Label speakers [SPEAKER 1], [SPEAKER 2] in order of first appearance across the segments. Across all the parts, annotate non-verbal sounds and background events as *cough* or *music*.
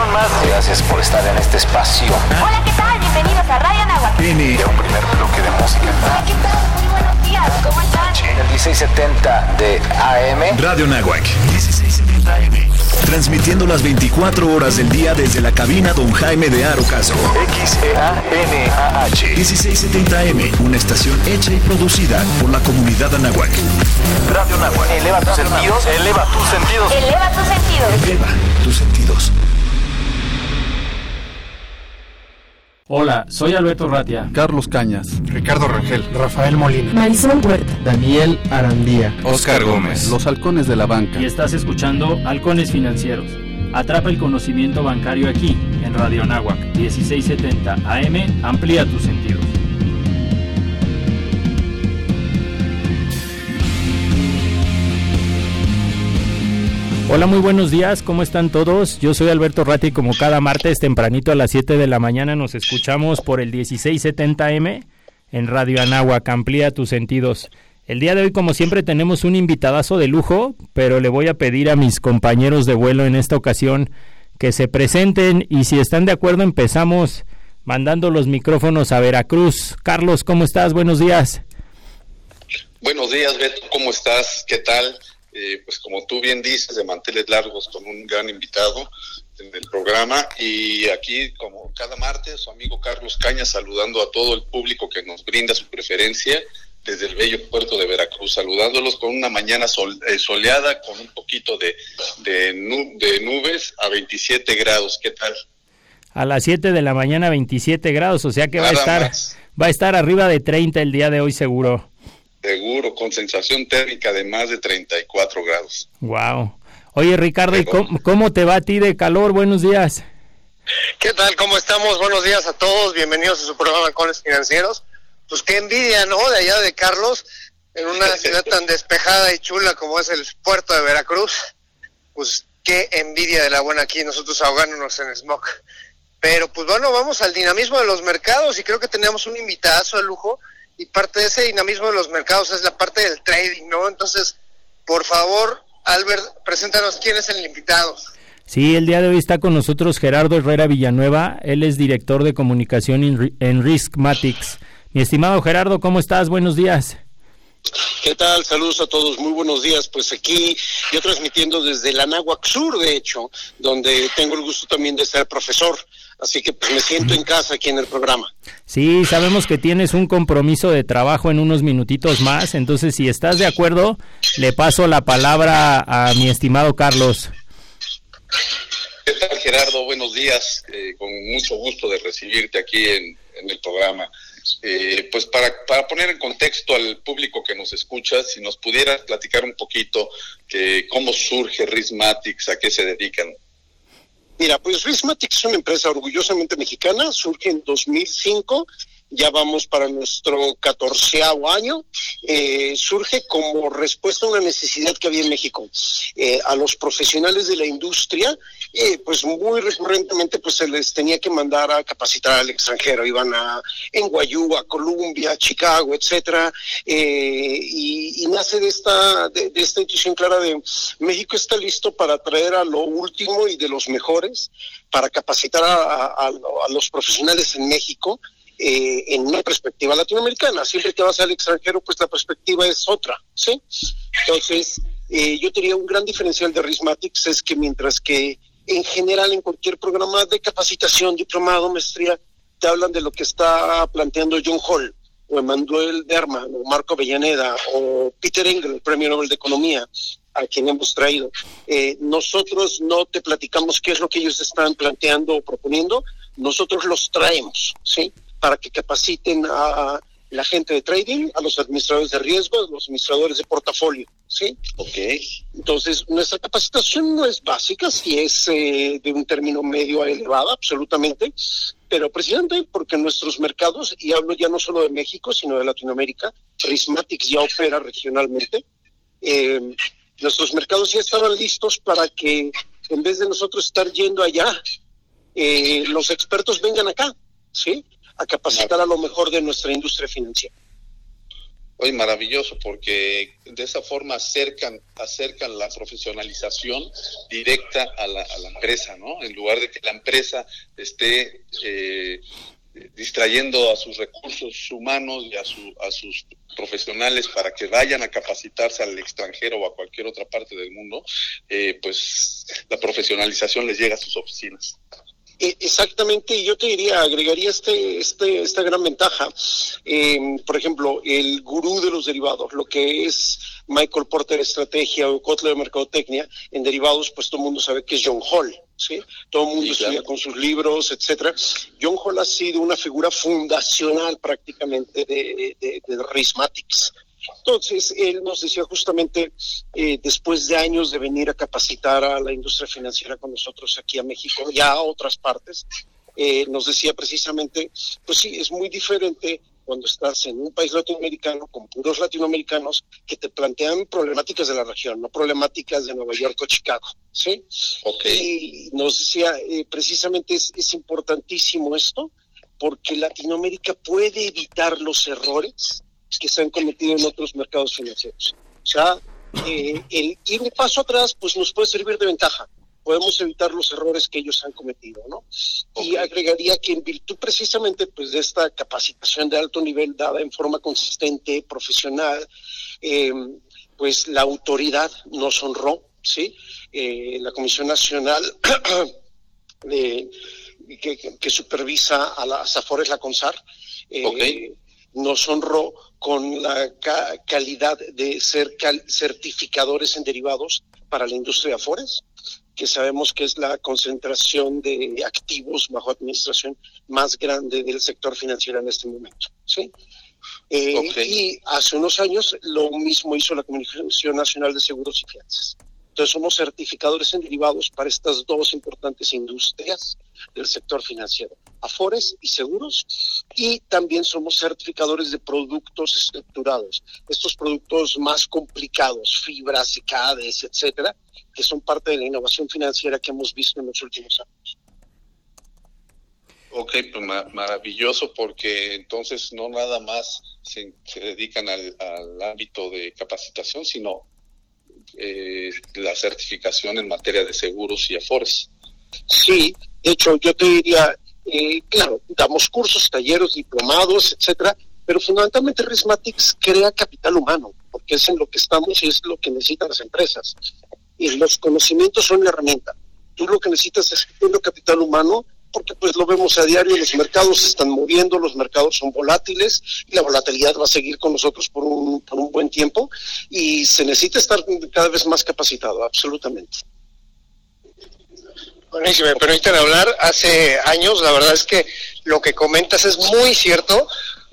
[SPEAKER 1] más.
[SPEAKER 2] Gracias por estar en este espacio.
[SPEAKER 3] Hola, ¿qué tal? Bienvenidos a Radio Nahuatl.
[SPEAKER 1] Tiene un primer bloque de música.
[SPEAKER 3] Hola, ¿qué tal? Muy buenos días. ¿Cómo están?
[SPEAKER 2] El 1670 de AM.
[SPEAKER 1] Radio Nahuac, 1670 AM. Transmitiendo las 24 horas del día desde la cabina Don Jaime de Arocaso. XEANAH. 1670M, una estación hecha y producida por la comunidad Anahuac. Radio Nahuac.
[SPEAKER 2] Eleva tus sentidos.
[SPEAKER 1] Eleva tus sentidos.
[SPEAKER 3] Eleva tus sentidos.
[SPEAKER 1] Eleva tus sentidos.
[SPEAKER 4] Hola, soy Alberto Ratia.
[SPEAKER 5] Carlos Cañas,
[SPEAKER 6] Ricardo Rangel,
[SPEAKER 7] Rafael Molina,
[SPEAKER 8] Marisol Huerta,
[SPEAKER 9] Daniel Arandía,
[SPEAKER 6] Oscar Gómez,
[SPEAKER 5] Los Halcones de la Banca.
[SPEAKER 4] Y estás escuchando Halcones Financieros. Atrapa el conocimiento bancario aquí, en Radio Nahuac, 1670 AM. Amplía tus sentidos. Hola, muy buenos días, ¿cómo están todos? Yo soy Alberto Ratti como cada martes tempranito a las 7 de la mañana nos escuchamos por el 1670M en Radio Anáhuac, amplía tus sentidos. El día de hoy, como siempre, tenemos un invitadazo de lujo, pero le voy a pedir a mis compañeros de vuelo en esta ocasión que se presenten y si están de acuerdo empezamos mandando los micrófonos a Veracruz. Carlos, ¿cómo estás? Buenos días.
[SPEAKER 10] Buenos días, Beto, ¿cómo estás? ¿Qué tal? Eh, pues como tú bien dices, de manteles largos con un gran invitado en el programa y aquí como cada martes su amigo Carlos Caña saludando a todo el público que nos brinda su preferencia desde el bello puerto de Veracruz, saludándolos con una mañana sol- eh, soleada con un poquito de, de, nu- de nubes a 27 grados, ¿qué tal?
[SPEAKER 4] A las 7 de la mañana 27 grados, o sea que va a estar
[SPEAKER 10] más.
[SPEAKER 4] va a estar arriba de 30 el día de hoy seguro.
[SPEAKER 10] Seguro, con sensación térmica de más de 34 grados.
[SPEAKER 4] Wow. Oye, Ricardo, ¿y cómo, cómo te va a ti de calor? Buenos días.
[SPEAKER 7] ¿Qué tal? ¿Cómo estamos? Buenos días a todos. Bienvenidos a su programa Halcones Financieros. Pues qué envidia, ¿no? De allá de Carlos, en una *laughs* ciudad tan despejada y chula como es el puerto de Veracruz. Pues qué envidia de la buena aquí, nosotros ahogándonos en smog. Pero pues bueno, vamos al dinamismo de los mercados y creo que tenemos un invitazo de lujo y parte de ese dinamismo de los mercados es la parte del trading, ¿no? Entonces, por favor, Albert, preséntanos quién es el invitado.
[SPEAKER 4] Sí, el día de hoy está con nosotros Gerardo Herrera Villanueva. Él es director de comunicación en, Ri- en Riskmatics. Mi estimado Gerardo, ¿cómo estás? Buenos días.
[SPEAKER 11] ¿Qué tal? Saludos a todos, muy buenos días. Pues aquí yo transmitiendo desde la Náhuac Sur, de hecho, donde tengo el gusto también de ser profesor. Así que pues me siento en casa aquí en el programa.
[SPEAKER 4] Sí, sabemos que tienes un compromiso de trabajo en unos minutitos más, entonces si estás de acuerdo, le paso la palabra a mi estimado Carlos.
[SPEAKER 10] ¿Qué tal, Gerardo? Buenos días. Eh, con mucho gusto de recibirte aquí en, en el programa. Eh, pues para, para poner en contexto al público que nos escucha, si nos pudieras platicar un poquito que cómo surge Rismatics, a qué se dedican.
[SPEAKER 11] Mira, pues Rismatic es una empresa orgullosamente mexicana, surge en 2005, ya vamos para nuestro catorceavo año, eh, surge como respuesta a una necesidad que había en México. Eh, a los profesionales de la industria, eh, pues muy recurrentemente pues se les tenía que mandar a capacitar al extranjero, iban a NYU, a Columbia, a Chicago, etcétera, eh, y, nace de esta, de, esta intuición clara de México está listo para traer a lo último y de los mejores, para capacitar a los profesionales en México eh, en una perspectiva latinoamericana. Siempre que vas al extranjero, pues la perspectiva es otra, ¿sí? Entonces, eh, yo tenía un gran diferencial de Rismatics, es que mientras que en general en cualquier programa de capacitación, diplomado, maestría, te hablan de lo que está planteando John Hall, o Emanuel Derman, o Marco Avellaneda, o Peter Engel, el Premio Nobel de Economía, a quien hemos traído. Eh, nosotros no te platicamos qué es lo que ellos están planteando o proponiendo, nosotros los traemos, ¿sí? Para que capaciten a la gente de trading, a los administradores de riesgo, a los administradores de portafolio, ¿sí?
[SPEAKER 10] Ok.
[SPEAKER 11] Entonces, nuestra capacitación no es básica, sí es eh, de un término medio a elevada, absolutamente, pero precisamente porque nuestros mercados, y hablo ya no solo de México, sino de Latinoamérica, Prismatics ya opera regionalmente, eh, nuestros mercados ya estaban listos para que en vez de nosotros estar yendo allá, eh, los expertos vengan acá, ¿sí? A capacitar a lo mejor de nuestra industria financiera.
[SPEAKER 10] Oye, maravilloso, porque de esa forma acercan, acercan la profesionalización directa a la, empresa, ¿no? En lugar de que la empresa esté eh, distrayendo a sus recursos humanos y a, su, a sus profesionales para que vayan a capacitarse al extranjero o a cualquier otra parte del mundo, eh, pues la profesionalización les llega a sus oficinas.
[SPEAKER 11] Eh, Exactamente, yo te diría, agregaría este, este, esta gran ventaja. Eh, por ejemplo, el gurú de los derivados, lo que es Michael Porter Estrategia o Kotler Mercadotecnia, en derivados, pues todo el mundo sabe que es John Hall, ¿sí? Todo el mundo
[SPEAKER 10] Sí,
[SPEAKER 11] estudia
[SPEAKER 10] claro.
[SPEAKER 11] con sus libros, etcétera. John Hall ha sido una figura fundacional prácticamente de, de, de Rismatics. Entonces, él nos decía justamente, eh, después de años de venir a capacitar a la industria financiera con nosotros aquí a México y a otras partes, eh, nos decía precisamente, pues sí, es muy diferente cuando estás en un país latinoamericano con puros latinoamericanos que te plantean problemáticas de la región, no problemáticas de Nueva York o Chicago, ¿sí?
[SPEAKER 10] Ok.
[SPEAKER 11] Y nos decía, eh, precisamente es, es importantísimo esto, porque Latinoamérica puede evitar los errores que se han cometido en otros mercados financieros. O sea, eh, el ir un paso atrás, pues nos puede servir de ventaja. Podemos evitar los errores que ellos han cometido, ¿no? Y
[SPEAKER 10] Ok.
[SPEAKER 11] agregaría que en virtud precisamente pues de esta capacitación de alto nivel dada en forma consistente, profesional, eh, pues la autoridad nos honró, ¿sí? Eh, la Comisión Nacional *clears throat* de- que, que- supervisa a las AFORES, la CONSAR, eh,
[SPEAKER 10] Ok.
[SPEAKER 11] Nos honró con la ca- calidad de ser cal- certificadores en derivados para la industria de AFORES, que sabemos que es la concentración de activos bajo administración más grande del sector financiero en este momento. ¿sí? Eh,
[SPEAKER 10] Ok.
[SPEAKER 11] Y hace unos años lo mismo hizo la Comisión Nacional de Seguros y Fianzas. Entonces somos certificadores en derivados para estas dos importantes industrias del sector financiero, Afores y seguros, y también somos certificadores de productos estructurados, estos productos más complicados, fibras, CADES, etcétera, que son parte de la innovación financiera que hemos visto en los últimos años.
[SPEAKER 10] Ok, pues ma- maravilloso porque entonces no nada más se, se dedican al, al ámbito de capacitación, sino eh, la certificación en materia de seguros y afores.
[SPEAKER 11] Sí, de hecho, yo te diría, eh, claro, damos cursos, talleres, diplomados, etcétera, pero fundamentalmente Rismatics crea capital humano, porque es en lo que estamos y es lo que necesitan las empresas. Y los conocimientos son la herramienta. Tú lo que necesitas es un capital humano, porque pues lo vemos a diario, los mercados se están moviendo, los mercados son volátiles y la volatilidad va a seguir con nosotros por un, por un buen tiempo y se necesita estar cada vez más capacitado, absolutamente.
[SPEAKER 7] Bueno, y si me permiten hablar, hace años, la verdad es que lo que comentas es muy cierto.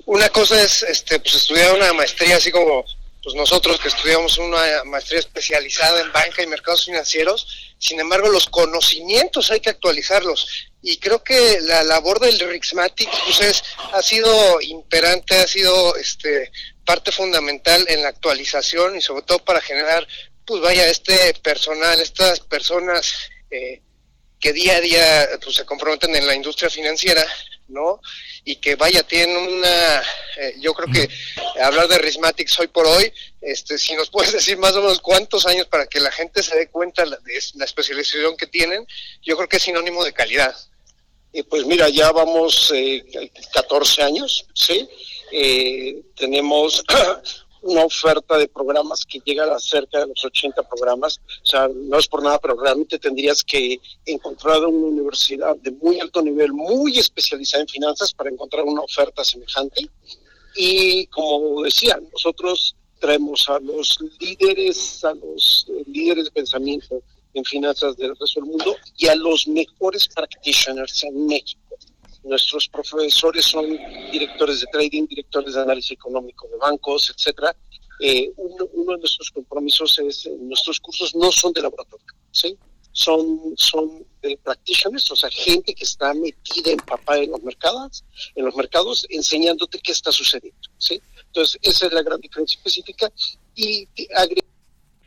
[SPEAKER 7] Una cosa es este, pues, estudiar una maestría, así como pues nosotros que estudiamos una maestría especializada en banca y mercados financieros. Sin embargo, los conocimientos hay que actualizarlos. Y creo que la labor del Rixmatic pues es, ha sido imperante, ha sido este parte fundamental en la actualización y sobre todo para generar, pues vaya, este personal, estas personas eh, que día a día pues, se comprometen en la industria financiera, ¿no? Y que vaya, tienen una, eh, yo creo que hablar de Rismatics hoy por hoy, este, si nos *laughs* puedes decir más o menos cuántos años para que la gente se dé cuenta de la especialización que tienen, yo creo que es sinónimo de calidad.
[SPEAKER 11] Pues mira, ya vamos eh, 14 años, ¿sí? Eh, tenemos *clears throat* una oferta de programas que llega a cerca de los 80 programas. O sea, no es por nada, pero realmente tendrías que encontrar una universidad de muy alto nivel, muy especializada en finanzas para encontrar una oferta semejante. Y como decía, nosotros traemos a los líderes, a los eh, líderes de pensamiento en finanzas del resto del mundo y a los mejores practitioners en México. Nuestros profesores son directores de trading, directores de análisis económico de bancos, etcétera. Eh, uno, uno, de nuestros compromisos es, eh, nuestros cursos no son de laboratorio, ¿sí? Son, son de practitioners, o sea, gente que está metida, empapada en los mercados, en los mercados, enseñándote qué está sucediendo, ¿sí? Entonces, esa es la gran diferencia específica y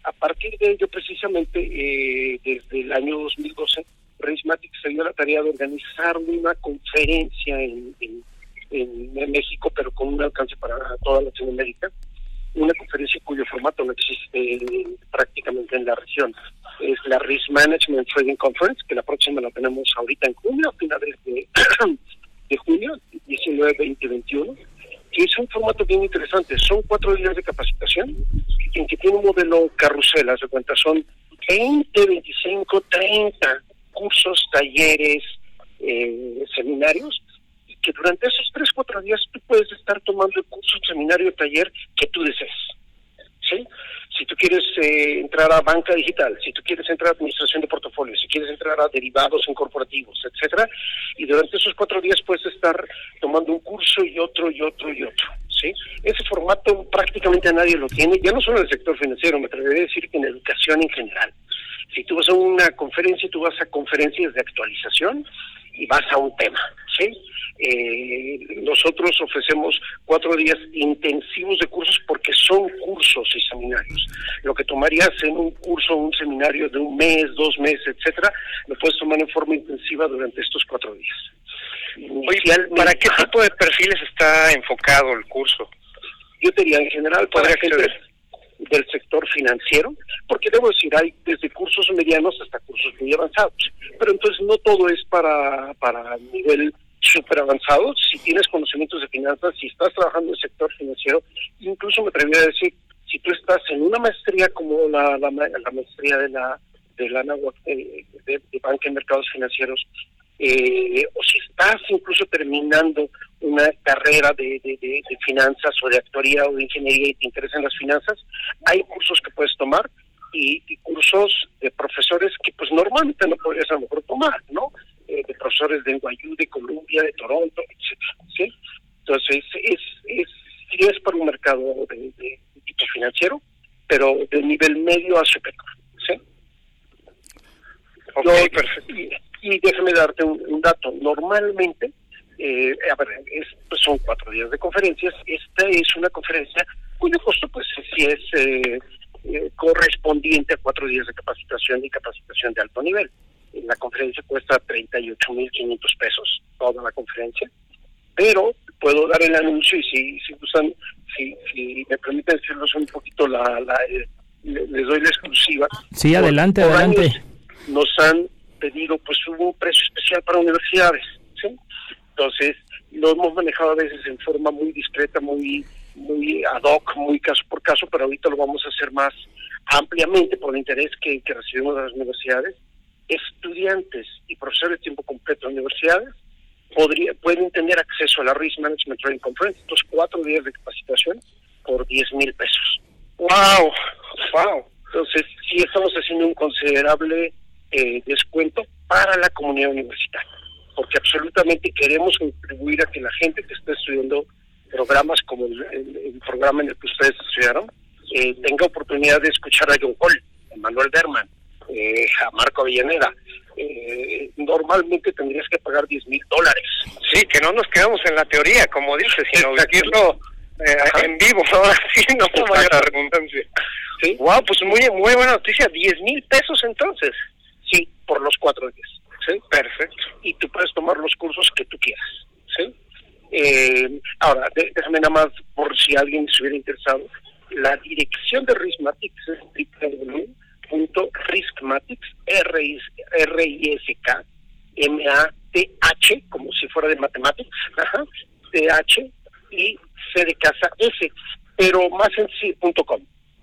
[SPEAKER 11] a partir de ello, precisamente, eh, desde el año 2012, Prismatic se dio la tarea de organizar una conferencia en, México, pero con un alcance para toda Latinoamérica,
[SPEAKER 12] una conferencia cuyo formato no existe prácticamente en la región. Es la Risk Management Trading Conference, que la próxima la tenemos ahorita en junio, a finales de, *clears throat* de junio, 19, 20 21 que es un formato bien interesante. Son cuatro días de capacitación en que tiene un modelo carrusel, de cuenta, son 20, 25, 30 cursos, talleres, eh, seminarios, y que durante esos tres, cuatro días tú puedes estar tomando el curso, seminario, taller que tú desees. ¿Sí? Si tú quieres eh, entrar a banca digital, si tú quieres entrar a administración de portafolios, si quieres entrar a derivados en corporativos, etcétera, y durante esos cuatro días puedes estar tomando un curso y otro y otro y otro. ¿sí? Ese formato prácticamente nadie lo tiene, ya no solo en el sector financiero, me atrevería a decir que en educación en general. Si tú vas a una conferencia, tú vas a conferencias de actualización y vas a un tema, ¿sí? Eh, nosotros ofrecemos cuatro días intensivos de cursos porque son cursos y seminarios. Lo que tomarías en un curso un seminario de un mes, dos meses, etcétera, lo puedes tomar en forma intensiva durante estos cuatro días.
[SPEAKER 7] ¿para qué tipo de perfiles está enfocado el curso?
[SPEAKER 12] Yo diría en general para gente del sector financiero, porque debo decir, hay desde cursos medianos hasta cursos muy avanzados, pero entonces no todo es para, para nivel súper avanzado. Si tienes conocimientos de finanzas, si estás trabajando en el sector financiero, incluso me atrevería a decir, si tú estás en una maestría como la, la, maestría de la de la de, de, de banca en mercados financieros, eh, o si estás incluso terminando una carrera de, de, finanzas o de actuaría o de ingeniería y te interesan las finanzas, hay cursos que puedes tomar y, cursos de profesores que pues normalmente no podrías a lo mejor tomar, ¿no? Eh, de profesores de NYU, de Columbia, de Toronto, etcétera, ¿sí? Entonces, es, es, sí es para un mercado de, tipo financiero, pero de nivel medio a superior, ¿sí?
[SPEAKER 7] Ok, perfecto.
[SPEAKER 12] Y déjame darte un, dato. Normalmente, eh, a ver, pues son cuatro días de conferencias. Esta es una conferencia cuyo costo, pues, sí es eh, eh, correspondiente a cuatro días de capacitación y capacitación de alto nivel. La conferencia cuesta 38.500 pesos, toda la conferencia. Pero puedo dar el anuncio y si, si gustan, si, si me permiten decirlos un poquito, la, la les doy la exclusiva.
[SPEAKER 4] Sí, adelante, adelante.
[SPEAKER 12] Nos han pedido, pues hubo un precio especial para universidades, ¿sí? Entonces, lo hemos manejado a veces en forma muy discreta, muy muy ad hoc, muy caso por caso, pero ahorita lo vamos a hacer más ampliamente por el interés que, recibimos de las universidades. Estudiantes y profesores de tiempo completo de universidades podría, pueden tener acceso a la Risk Management Training Conference, estos cuatro días de capacitación por 10 mil pesos.
[SPEAKER 7] ¡Wow! ¡Wow!
[SPEAKER 12] Entonces, sí estamos haciendo un considerable eh, descuento para la comunidad universitaria, porque absolutamente queremos contribuir a que la gente que está estudiando programas como el, programa en el que ustedes estudiaron eh, tenga oportunidad de escuchar a John Paul, a Manuel Berman, eh, a Marco Avellaneda. normalmente tendrías que pagar 10 mil dólares.
[SPEAKER 7] Sí, que no nos quedamos en la teoría, como dices, sino vivirlo en vivo, *laughs* Sí, no la redundancia. ¿Sí? Wow, pues muy, muy buena noticia, 10 mil pesos entonces
[SPEAKER 12] por los cuatro días. ¿sí?
[SPEAKER 7] Perfecto.
[SPEAKER 12] Y tú puedes tomar los cursos que tú quieras. ¿sí? Eh, ahora, déjame nada más, por si alguien se hubiera interesado, la dirección de Riskmatics es www.riskmatics, R-I-S-K, M-A-T-H, como si fuera de matemáticas, T-H, y C de casa S, pero más sencillo,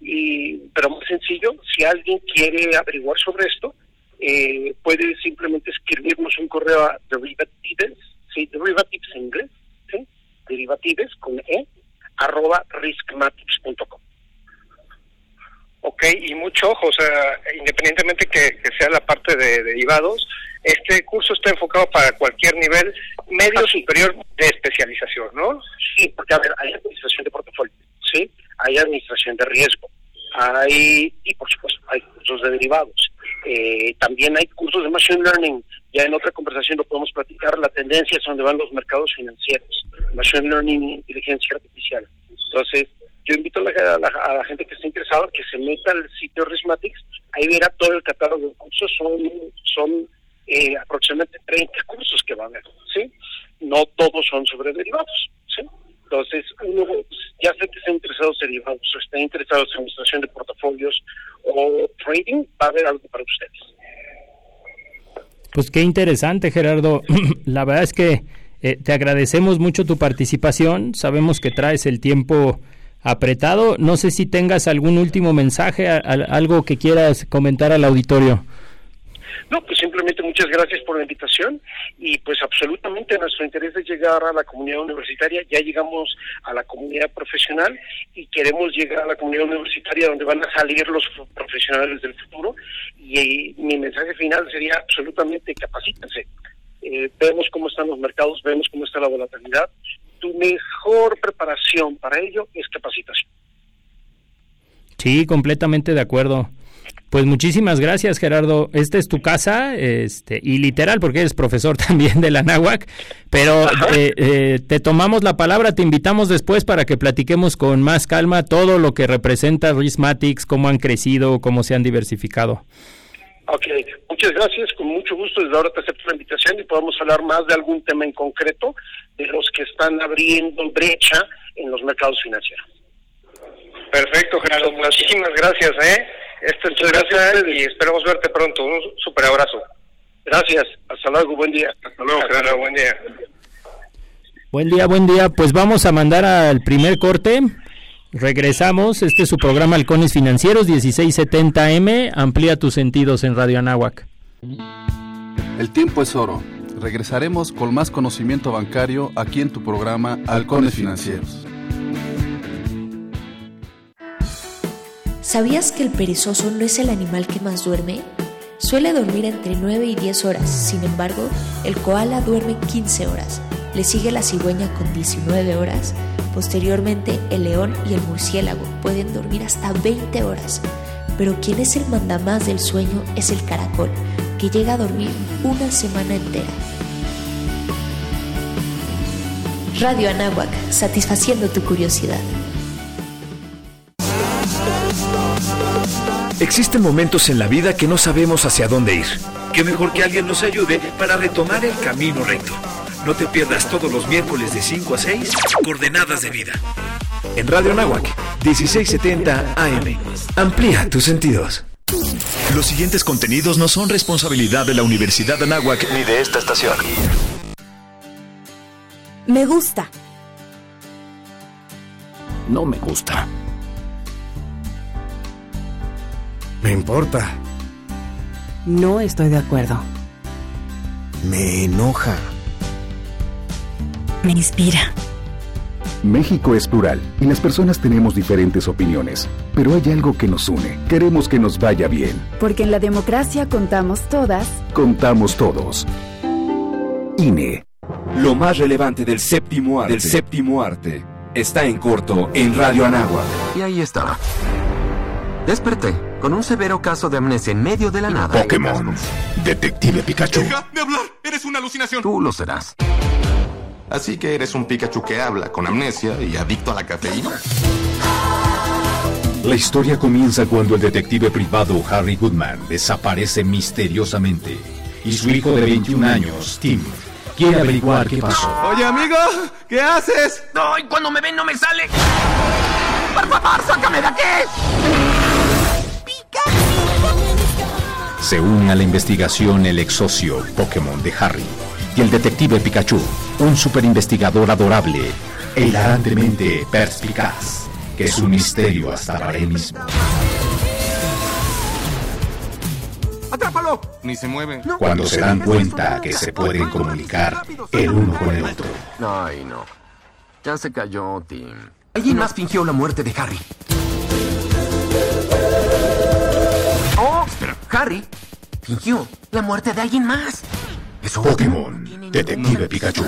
[SPEAKER 12] Y, pero más sencillo, si alguien quiere averiguar sobre esto, eh, puede simplemente escribirnos un correo a derivatives, sí, derivatives en inglés, ¿sí? derivatives con E, arroba riskmatics.com.
[SPEAKER 7] Ok, y mucho ojo, o sea, independientemente que, sea la parte de, derivados, este curso está enfocado para cualquier nivel medio superior de especialización, ¿no?
[SPEAKER 12] Sí, porque a ver, hay administración de portafolio, ¿sí? Hay administración de riesgo, hay, y por supuesto, hay cursos de derivados. Eh, también hay cursos de Machine Learning. Ya en otra conversación lo podemos platicar. La tendencia es donde van los mercados financieros. Machine Learning e inteligencia artificial. Entonces, yo invito a la, gente que esté interesada que se meta al sitio Rismatics. Ahí verá todo el catálogo de cursos. Son, son eh, aproximadamente 30 cursos que van a haber. ¿sí? No todos son sobre derivados. ¿sí? Entonces, uno, ya sé que están interesados en estén interesados en administración de portafolios o trading, va a haber algo para ustedes.
[SPEAKER 4] Pues qué interesante, Gerardo. *clears throat* La verdad es que eh, te agradecemos mucho tu participación. Sabemos que traes el tiempo apretado. No sé si tengas algún último mensaje, a- a- algo que quieras comentar al auditorio.
[SPEAKER 12] No, pues simplemente muchas gracias por la invitación y pues absolutamente nuestro interés es llegar a la comunidad universitaria. Ya llegamos a la comunidad profesional y queremos llegar a la comunidad universitaria donde van a salir los profesionales del futuro y, eh, mi mensaje final sería absolutamente capacítense. Eh, vemos cómo están los mercados, vemos cómo está la volatilidad. Tu mejor preparación para ello es capacitación.
[SPEAKER 4] Sí, completamente de acuerdo. Pues muchísimas gracias, Gerardo. Esta es tu casa, este, y literal, porque eres profesor *laughs* también de la náhuac, pero eh, eh, te tomamos la palabra, te invitamos después para que platiquemos con más calma todo lo que representa Rismatics, cómo han crecido, cómo se han diversificado.
[SPEAKER 12] Ok, muchas gracias, con mucho gusto desde ahora te acepto la invitación y podemos hablar más de algún tema en concreto de los que están abriendo brecha en los mercados financieros.
[SPEAKER 13] Perfecto, Gerardo. Muchísimas gracias, ¿eh? Esta entrevista y esperamos verte pronto. Un super abrazo.
[SPEAKER 12] Gracias, hasta luego, buen día.
[SPEAKER 13] Hasta luego, Gerardo. Buen día.
[SPEAKER 4] Buen día, buen día. Pues vamos a mandar al primer corte. Regresamos. Este es su programa Halcones Financieros 1670M. Amplía tus sentidos en Radio Anáhuac.
[SPEAKER 5] El tiempo es oro. Regresaremos con más conocimiento bancario aquí en tu programa Halcones Financieros.
[SPEAKER 6] ¿Sabías que el perezoso no es el animal que más duerme? Suele dormir entre 9 y 10 horas, sin embargo, el koala duerme 15 horas, le sigue la cigüeña con 19 horas, posteriormente el león y el murciélago pueden dormir hasta 20 horas, pero quien es el mandamás del sueño es el caracol, que llega a dormir una semana entera. Radio Anáhuac, satisfaciendo tu curiosidad.
[SPEAKER 1] Existen momentos en la vida que no sabemos hacia dónde ir. Qué mejor que alguien nos ayude para retomar el camino recto. No te pierdas todos los miércoles de 5 a 6, Coordenadas de Vida. En Radio Nahuac, 1670 AM. Amplía tus sentidos. Los siguientes contenidos no son responsabilidad de la Universidad Anáhuac ni de esta estación.
[SPEAKER 8] Me gusta.
[SPEAKER 9] No me gusta.
[SPEAKER 14] Me importa.
[SPEAKER 8] No estoy de acuerdo.
[SPEAKER 14] Me enoja.
[SPEAKER 8] Me inspira.
[SPEAKER 9] México es plural y las personas tenemos diferentes opiniones, pero hay algo que nos une. Queremos que nos vaya bien.
[SPEAKER 8] Porque en la democracia contamos todas.
[SPEAKER 9] Contamos todos. INE.
[SPEAKER 15] Lo más relevante del séptimo arte, del séptimo arte está en corto en Radio Anagua.
[SPEAKER 16] Y ahí estaba. Desperté con un severo caso de amnesia en medio de la nada.
[SPEAKER 9] Pokémon. Detective Pikachu.
[SPEAKER 17] ¡Deja de hablar! ¡Eres una alucinación!
[SPEAKER 16] Tú lo serás.
[SPEAKER 17] Así que eres un Pikachu que habla, con amnesia y adicto a la cafeína.
[SPEAKER 9] La historia comienza cuando el detective privado Harry Goodman desaparece misteriosamente y su hijo de 21 años, Tim, quiere averiguar qué pasó.
[SPEAKER 17] Oye, amigo, ¿qué haces?
[SPEAKER 16] No, y cuando me ven no me sale. ¡Por favor, sácame de aquí!
[SPEAKER 9] Se une a la investigación el ex socio Pokémon de Harry y el detective Pikachu, un superinvestigador adorable e hilarantemente perspicaz, que es un misterio hasta para él mismo.
[SPEAKER 17] ¡Atrápalo! Ni se mueve.
[SPEAKER 9] Cuando se dan cuenta que se pueden comunicar el uno con el otro.
[SPEAKER 16] Ay, no. Ya se cayó, Tim. Alguien más fingió la muerte de Harry. Harry fingió la muerte de alguien más. Eso
[SPEAKER 9] Pokémon, Detective Pikachu.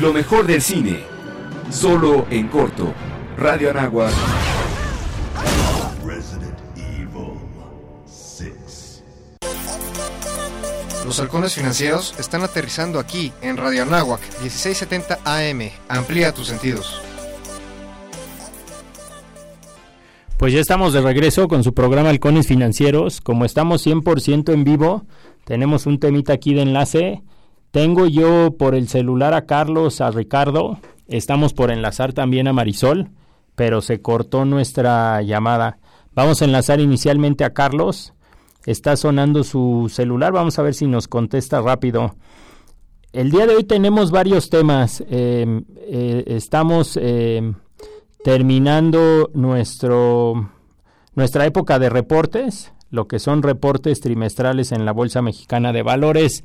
[SPEAKER 15] Lo mejor del cine, solo en corto. Radio Anagua.
[SPEAKER 18] Los halcones financieros están aterrizando aquí en Radio Anáhuac 1670 AM. Amplía tus sentidos.
[SPEAKER 4] Pues ya estamos de regreso con su programa Halcones Financieros. Como estamos 100% en vivo, tenemos un temita aquí de enlace. Tengo yo por el celular a Carlos, a Ricardo. estamos por enlazar también a Marisol, pero se cortó nuestra llamada. Vamos a enlazar inicialmente a Carlos. Está sonando su celular, vamos a ver si nos contesta rápido. El día de hoy tenemos varios temas. Eh, eh, estamos eh, terminando nuestro, nuestra época de reportes, lo que son reportes trimestrales en la Bolsa Mexicana de Valores.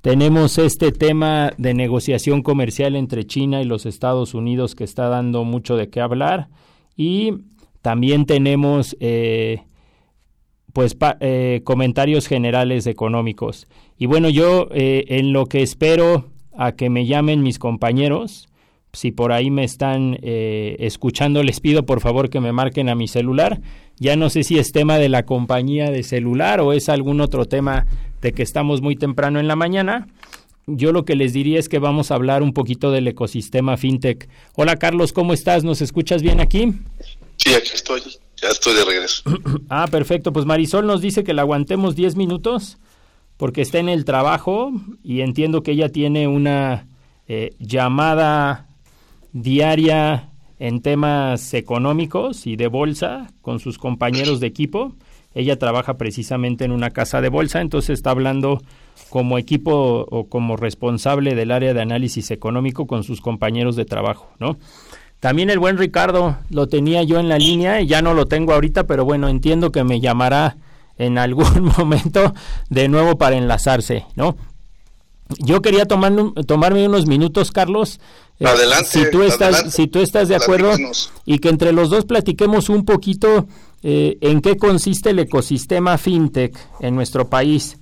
[SPEAKER 4] Tenemos este tema de negociación comercial entre China y los Estados Unidos que está dando mucho de qué hablar. Y también tenemos pues comentarios generales económicos. Y bueno, yo eh, en lo que espero a que me llamen mis compañeros, si por ahí me están eh, escuchando, les pido por favor que me marquen a mi celular. Ya no sé si es tema de la compañía de celular o es algún otro tema de que estamos muy temprano en la mañana. Yo lo que les diría es que vamos a hablar un poquito del ecosistema fintech. Hola Carlos, ¿cómo estás? ¿Nos escuchas bien aquí?
[SPEAKER 10] Sí, aquí estoy. Ya estoy de regreso. *clears throat*
[SPEAKER 4] ah, perfecto. Pues Marisol nos dice que la aguantemos 10 minutos porque está en el trabajo y entiendo que ella tiene una eh, llamada diaria en temas económicos y de bolsa con sus compañeros de equipo. Ella trabaja precisamente en una casa de bolsa, entonces está hablando como equipo o como responsable del área de análisis económico con sus compañeros de trabajo, ¿no? También el buen Ricardo lo tenía yo en la línea y ya no lo tengo ahorita, pero bueno, entiendo que me llamará en algún *laughs* momento de nuevo para enlazarse, ¿no? Yo quería tomar, tomarme unos minutos, Carlos.
[SPEAKER 10] Eh, adelante.
[SPEAKER 4] Si tú estás, si tú estás de acuerdo y que entre los dos platiquemos un poquito eh, en qué consiste el ecosistema fintech en nuestro país.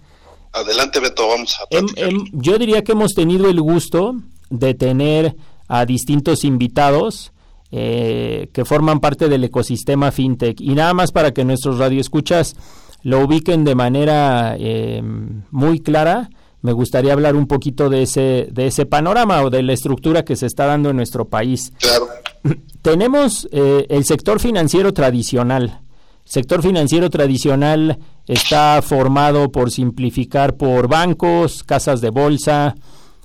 [SPEAKER 10] Adelante, Beto, vamos a platicar.
[SPEAKER 4] yo diría que hemos tenido el gusto de tener a distintos invitados eh, que forman parte del ecosistema fintech. Y nada más para que nuestros radioescuchas lo ubiquen de manera eh, muy clara, me gustaría hablar un poquito de ese, de ese panorama o de la estructura que se está dando en nuestro país.
[SPEAKER 10] Claro. *clears throat*
[SPEAKER 4] Tenemos eh, el sector financiero tradicional. El sector financiero tradicional está formado, por simplificar, por bancos, casas de bolsa,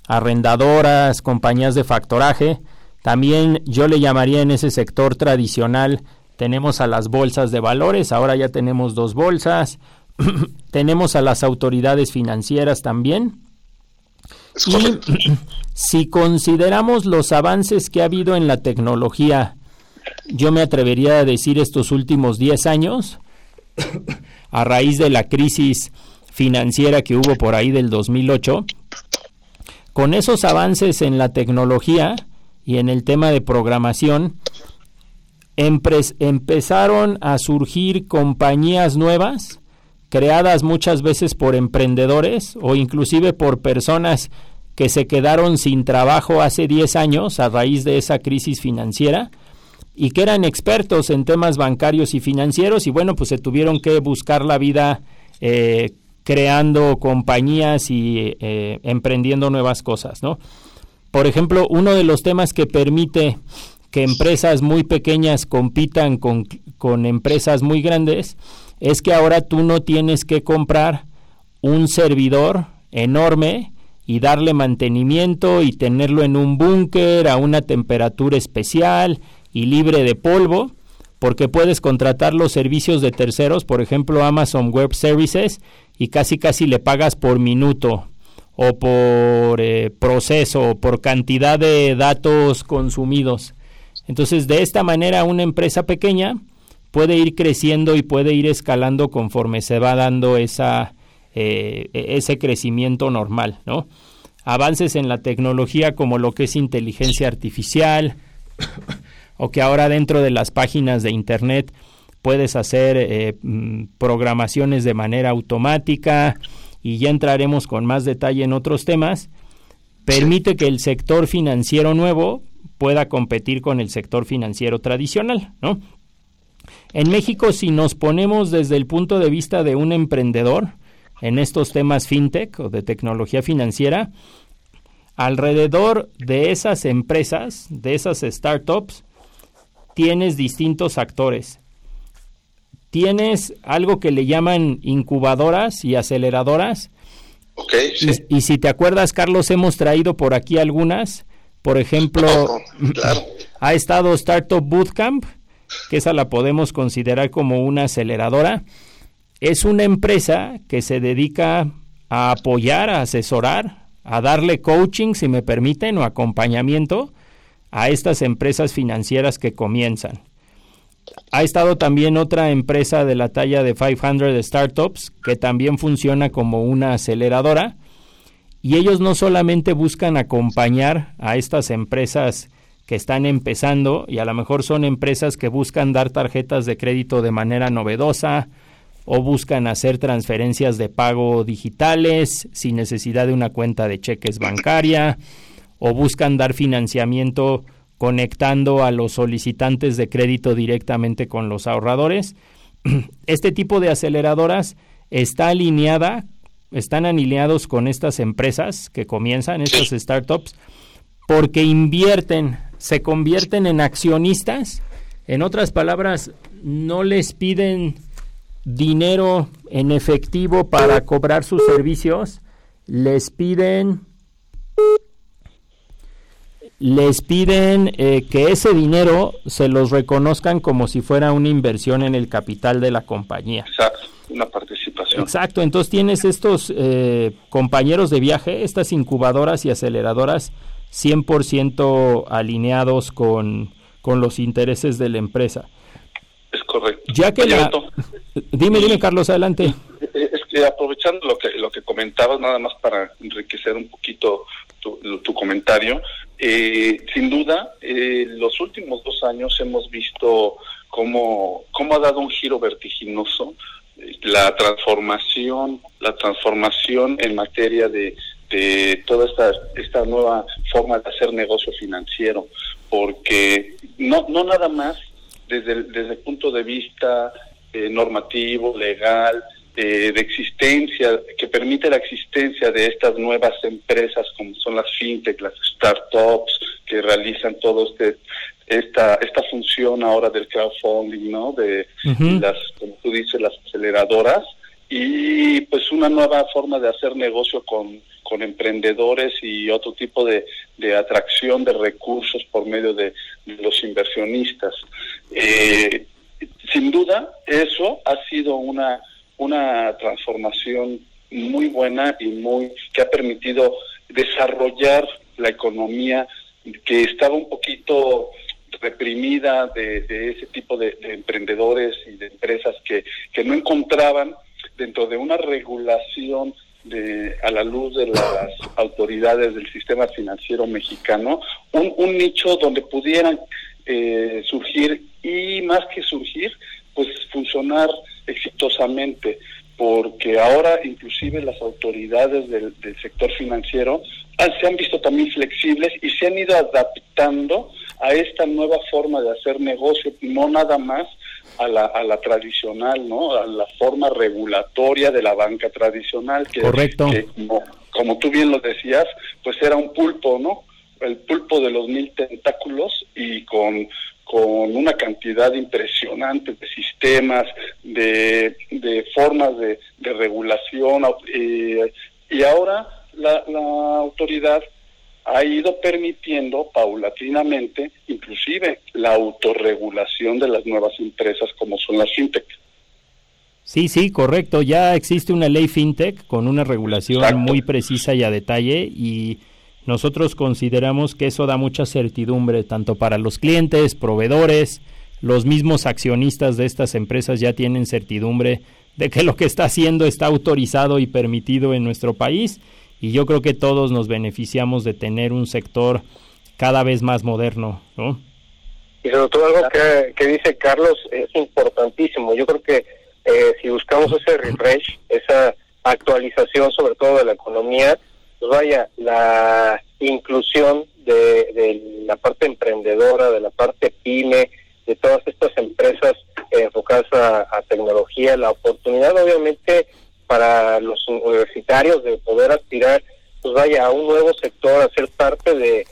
[SPEAKER 4] arrendadoras, compañías de factoraje. También yo le llamaría en ese sector tradicional tenemos a las bolsas de valores, ahora ya tenemos dos bolsas, *clears throat* tenemos a las autoridades financieras también. Y *clears throat* si consideramos los avances que ha habido en la tecnología, yo me atrevería a decir estos últimos 10 años, *clears throat* a raíz de la crisis financiera que hubo por ahí del 2008, con esos avances en la tecnología y en el tema de programación, empezaron a surgir compañías nuevas, creadas muchas veces por emprendedores o inclusive por personas que se quedaron sin trabajo hace 10 años a raíz de esa crisis financiera y que eran expertos en temas bancarios y financieros y bueno, pues se tuvieron que buscar la vida eh, creando compañías y eh, emprendiendo nuevas cosas, ¿no? Por ejemplo, uno de los temas que permite que empresas muy pequeñas compitan con, con empresas muy grandes, es que ahora tú no tienes que comprar un servidor enorme y darle mantenimiento y tenerlo en un búnker a una temperatura especial y libre de polvo, porque puedes contratar los servicios de terceros, por ejemplo Amazon Web Services, y casi casi le pagas por minuto o por eh, proceso o por cantidad de datos consumidos. Entonces, de esta manera, una empresa pequeña puede ir creciendo y puede ir escalando conforme se va dando esa, eh, e-, ese crecimiento normal, ¿no? Avances en la tecnología como lo que es inteligencia artificial o que ahora dentro de las páginas de Internet puedes hacer eh, mm, programaciones de manera automática y ya entraremos con más detalle en otros temas, permite que el sector financiero nuevo pueda competir con el sector financiero tradicional, ¿no? En México, si nos ponemos desde el punto de vista de un emprendedor en estos temas fintech o de tecnología financiera, alrededor de esas empresas, de esas startups, tienes distintos actores. Tienes algo que le llaman incubadoras y aceleradoras.
[SPEAKER 10] Okay,
[SPEAKER 4] y, y si te acuerdas, Carlos, hemos traído por aquí algunas Por ejemplo, ha estado Startup Bootcamp, que esa la podemos considerar como una aceleradora. Es una empresa que se dedica a apoyar, a asesorar, a darle coaching, si me permiten, o acompañamiento a estas empresas financieras que comienzan. Ha estado también otra empresa de la talla de 500 Startups que también funciona como una aceleradora y ellos no solamente buscan acompañar a estas empresas que están empezando y a lo mejor son empresas que buscan dar tarjetas de crédito de manera novedosa o buscan hacer transferencias de pago digitales sin necesidad de una cuenta de cheques bancaria o buscan dar financiamiento conectando a los solicitantes de crédito directamente con los ahorradores. *clears throat* Este tipo de aceleradoras está alineada, están alineados con estas empresas que comienzan, estas startups, porque invierten, se convierten en accionistas. En otras palabras, no les piden dinero en efectivo para cobrar sus servicios, les piden les piden eh, que ese dinero se los reconozcan como si fuera una inversión en el capital de la compañía.
[SPEAKER 10] Exacto, una participación.
[SPEAKER 4] Exacto, entonces tienes estos eh, compañeros de viaje, estas incubadoras y aceleradoras 100% alineados con, con los intereses de la empresa.
[SPEAKER 10] Es correcto.
[SPEAKER 4] Ya que la... *laughs* Dime, dime, Carlos, adelante.
[SPEAKER 10] Es que aprovechando lo que, lo que comentabas, nada más para enriquecer un poquito tu, tu comentario, eh, sin duda, eh, los últimos dos años hemos visto cómo, cómo ha dado un giro vertiginoso eh, la transformación, la transformación en materia de, de toda esta, esta nueva forma de hacer negocio financiero, porque no, no nada más desde el, desde el punto de vista eh, normativo, legal, eh, de existencia, que permite la existencia de estas nuevas empresas como son las fintech, las startups, que realizan todo este esta esta función ahora del crowdfunding, ¿no? De las, como tú dices, las aceleradoras y pues una nueva forma de hacer negocio con, con emprendedores y otro tipo de, de atracción de recursos por medio de, de los inversionistas. Eh, sin duda, eso ha sido una una transformación muy buena y muy que ha permitido desarrollar la economía que estaba un poquito reprimida de, ese tipo de, emprendedores y de empresas que, que no encontraban dentro de una regulación de, a la luz de las autoridades del sistema financiero mexicano, un, nicho donde pudieran eh, surgir y más que surgir, pues funcionar exitosamente, porque ahora inclusive las autoridades del, sector financiero se han visto también flexibles y se han ido adaptando a esta nueva forma de hacer negocio, no nada más a la, a la tradicional, ¿no? A la forma regulatoria de la banca tradicional, que,
[SPEAKER 4] Correcto.
[SPEAKER 10] como, como tú bien lo decías, pues era un pulpo, ¿no? El pulpo de los mil tentáculos y con con una cantidad impresionante de sistemas, de, de formas de, de regulación, eh, y ahora la, la autoridad ha ido permitiendo paulatinamente, inclusive la autorregulación de las nuevas empresas como son las fintech.
[SPEAKER 4] Sí, sí, correcto. Ya existe una ley fintech con una regulación muy precisa y a detalle y nosotros consideramos que eso da mucha certidumbre tanto para los clientes, proveedores, los mismos accionistas de estas empresas ya tienen certidumbre de que lo que está haciendo está autorizado y permitido en nuestro país y yo creo que todos nos beneficiamos de tener un sector cada vez más moderno, ¿no?
[SPEAKER 19] Y sobre todo algo que, dice Carlos es importantísimo. Yo creo que eh, si buscamos ese refresh, esa actualización sobre todo de la economía, pues vaya, la inclusión de, la parte emprendedora, de la parte pyme, de todas estas empresas enfocadas a, tecnología, la oportunidad obviamente para los universitarios de poder aspirar, pues vaya, a un nuevo sector, a ser parte de,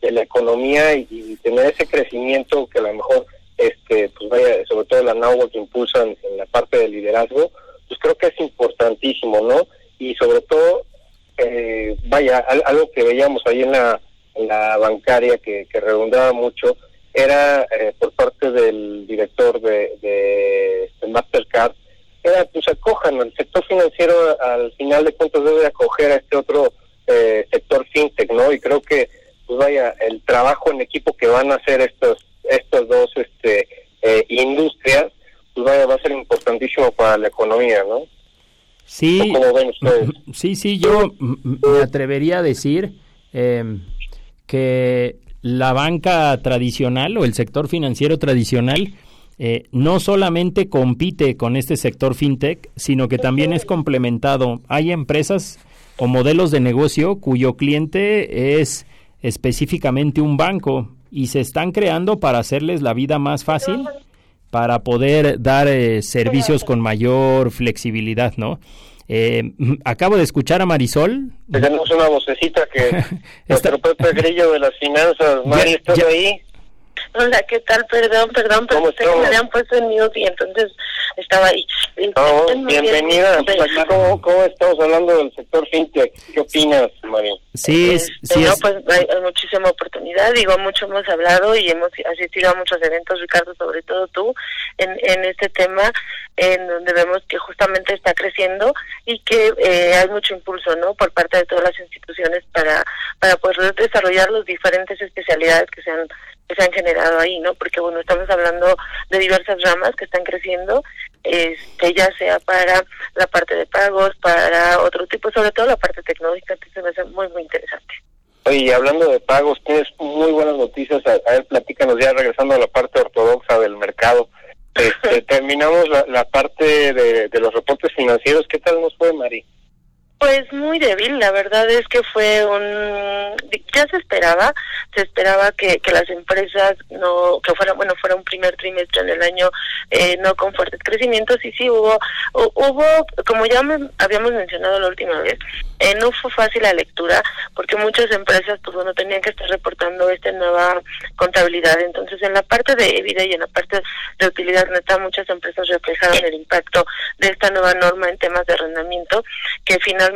[SPEAKER 19] la economía y, tener ese crecimiento que a lo mejor, este, pues vaya, sobre todo la NAUA que impulsan en la parte de liderazgo, pues creo que es importantísimo, ¿no? Y sobre todo eh, vaya, algo que veíamos ahí en la la bancaria que, que redundaba mucho era eh, por parte del director de, Mastercard, era pues acojan, sector financiero al final de cuentas debe acoger a este otro eh, sector fintech, ¿no? Y creo que, pues vaya, el trabajo en equipo que van a hacer estos, estos dos este, eh, industrias, pues vaya, va a ser importantísimo para la economía, ¿no?
[SPEAKER 4] Sí, *laughs* sí, sí, yo me atrevería a decir eh, que la banca tradicional o el sector financiero tradicional eh, no solamente compite con este sector fintech, sino que también es complementado. Hay empresas o modelos de negocio cuyo cliente es específicamente un banco y se están creando para hacerles la vida más fácil, para poder dar eh, servicios con mayor flexibilidad, ¿no? Eh, acabo de escuchar a Marisol.
[SPEAKER 19] Tenemos una vocecita que *laughs* nuestro Pepe Grillo de las finanzas, *laughs* Mari, ¿estás
[SPEAKER 4] ya-
[SPEAKER 19] ahí?
[SPEAKER 20] Hola, ¿qué tal? Perdón, perdón, pero sé que me habían puesto en mute y entonces estaba ahí.
[SPEAKER 19] No,
[SPEAKER 20] bien.
[SPEAKER 19] bienvenida. Pues ¿cómo, ¿Cómo estamos hablando del sector fintech? ¿Qué opinas, Mari?
[SPEAKER 4] Sí, es- sí
[SPEAKER 20] no,
[SPEAKER 4] es-
[SPEAKER 20] pues hay, hay muchísima oportunidad, digo, mucho hemos hablado y hemos asistido a muchos eventos, Ricardo, sobre todo tú, en, en este tema, en donde vemos que justamente está creciendo y que eh, hay mucho impulso, ¿no?, por parte de todas las instituciones para, para poder desarrollar las diferentes especialidades que se han que se han generado ahí, ¿no? Porque bueno, estamos hablando de diversas ramas que están creciendo, este, ya sea para la parte de pagos, para otro tipo, sobre todo la parte tecnológica, que se me hace muy, muy interesante.
[SPEAKER 19] Oye, y hablando de pagos, tienes muy buenas noticias. A, a ver, platícanos ya regresando a la parte ortodoxa del mercado. *laughs* Este, terminamos la, la parte de, de los reportes financieros. ¿Qué tal nos fue, Mari?
[SPEAKER 20] Pues muy débil, la verdad es que fue un... Ya se esperaba, se esperaba que, que las empresas no, que fuera, bueno, fuera un primer trimestre en el año eh, no con fuertes crecimientos y sí hubo, hu- hubo, como ya me- habíamos mencionado la última vez, eh, no fue fácil la lectura porque muchas empresas pues bueno tenían que estar reportando esta nueva contabilidad, entonces en la parte de EBITDA y en la parte de utilidad neta muchas empresas reflejaron el impacto de esta nueva norma en temas de arrendamiento que finalmente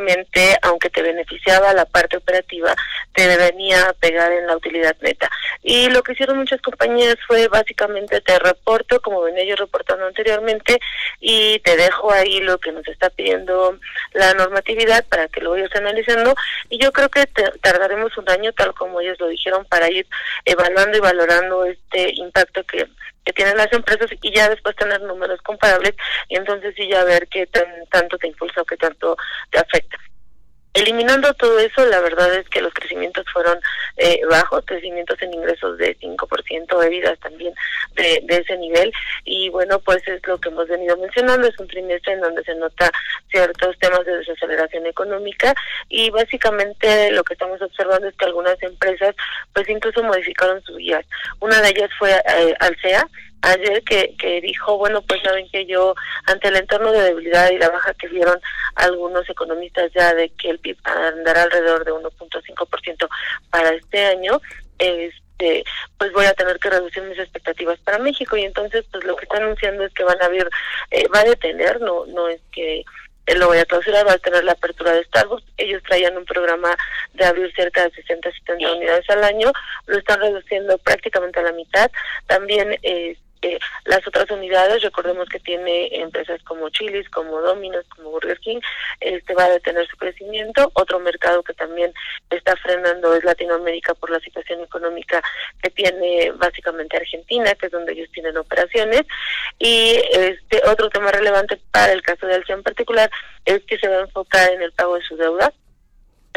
[SPEAKER 20] aunque te beneficiaba la parte operativa te venía a pegar en la utilidad neta. Y lo que hicieron muchas compañías fue básicamente te reporto como venía yo reportando anteriormente y te dejo ahí lo que nos está pidiendo la normatividad para que lo vayas analizando. Y yo creo que te- tardaremos un año tal como ellos lo dijeron para ir evaluando y valorando este impacto que que tienen las empresas y ya después tener números comparables y entonces sí ya ver qué tan, tanto te impulsa o qué tanto te afecta. Eliminando todo eso, la verdad es que los crecimientos fueron eh, bajos, crecimientos en ingresos de 5%, bebidas también de, ese nivel. Y bueno, pues es lo que hemos venido mencionando, es un trimestre en donde se nota ciertos temas de desaceleración económica y básicamente lo que estamos observando es que algunas empresas pues incluso modificaron sus guías. Una de ellas fue eh, Alsea, ayer que, que dijo, bueno, pues saben que yo, ante el entorno de debilidad y la baja que vieron algunos economistas ya de que el PIB andará alrededor de 1.5% para este año, este pues voy a tener que reducir mis expectativas para México y entonces pues lo que está anunciando es que van a abrir, eh, va a detener, no, no es que lo voy a clausurar, va a tener la apertura de Starbucks. Ellos traían un programa de abrir cerca de 60, 70 unidades al año, lo están reduciendo prácticamente a la mitad. También eh, eh, las otras unidades, recordemos que tiene empresas como Chili's, como Domino's, como Burger King, este va a detener su crecimiento. Otro mercado que también está frenando es Latinoamérica por la situación económica que tiene básicamente Argentina, que es donde ellos tienen operaciones. Y este otro tema relevante para el caso de Alcia en particular es que se va a enfocar en el pago de su deuda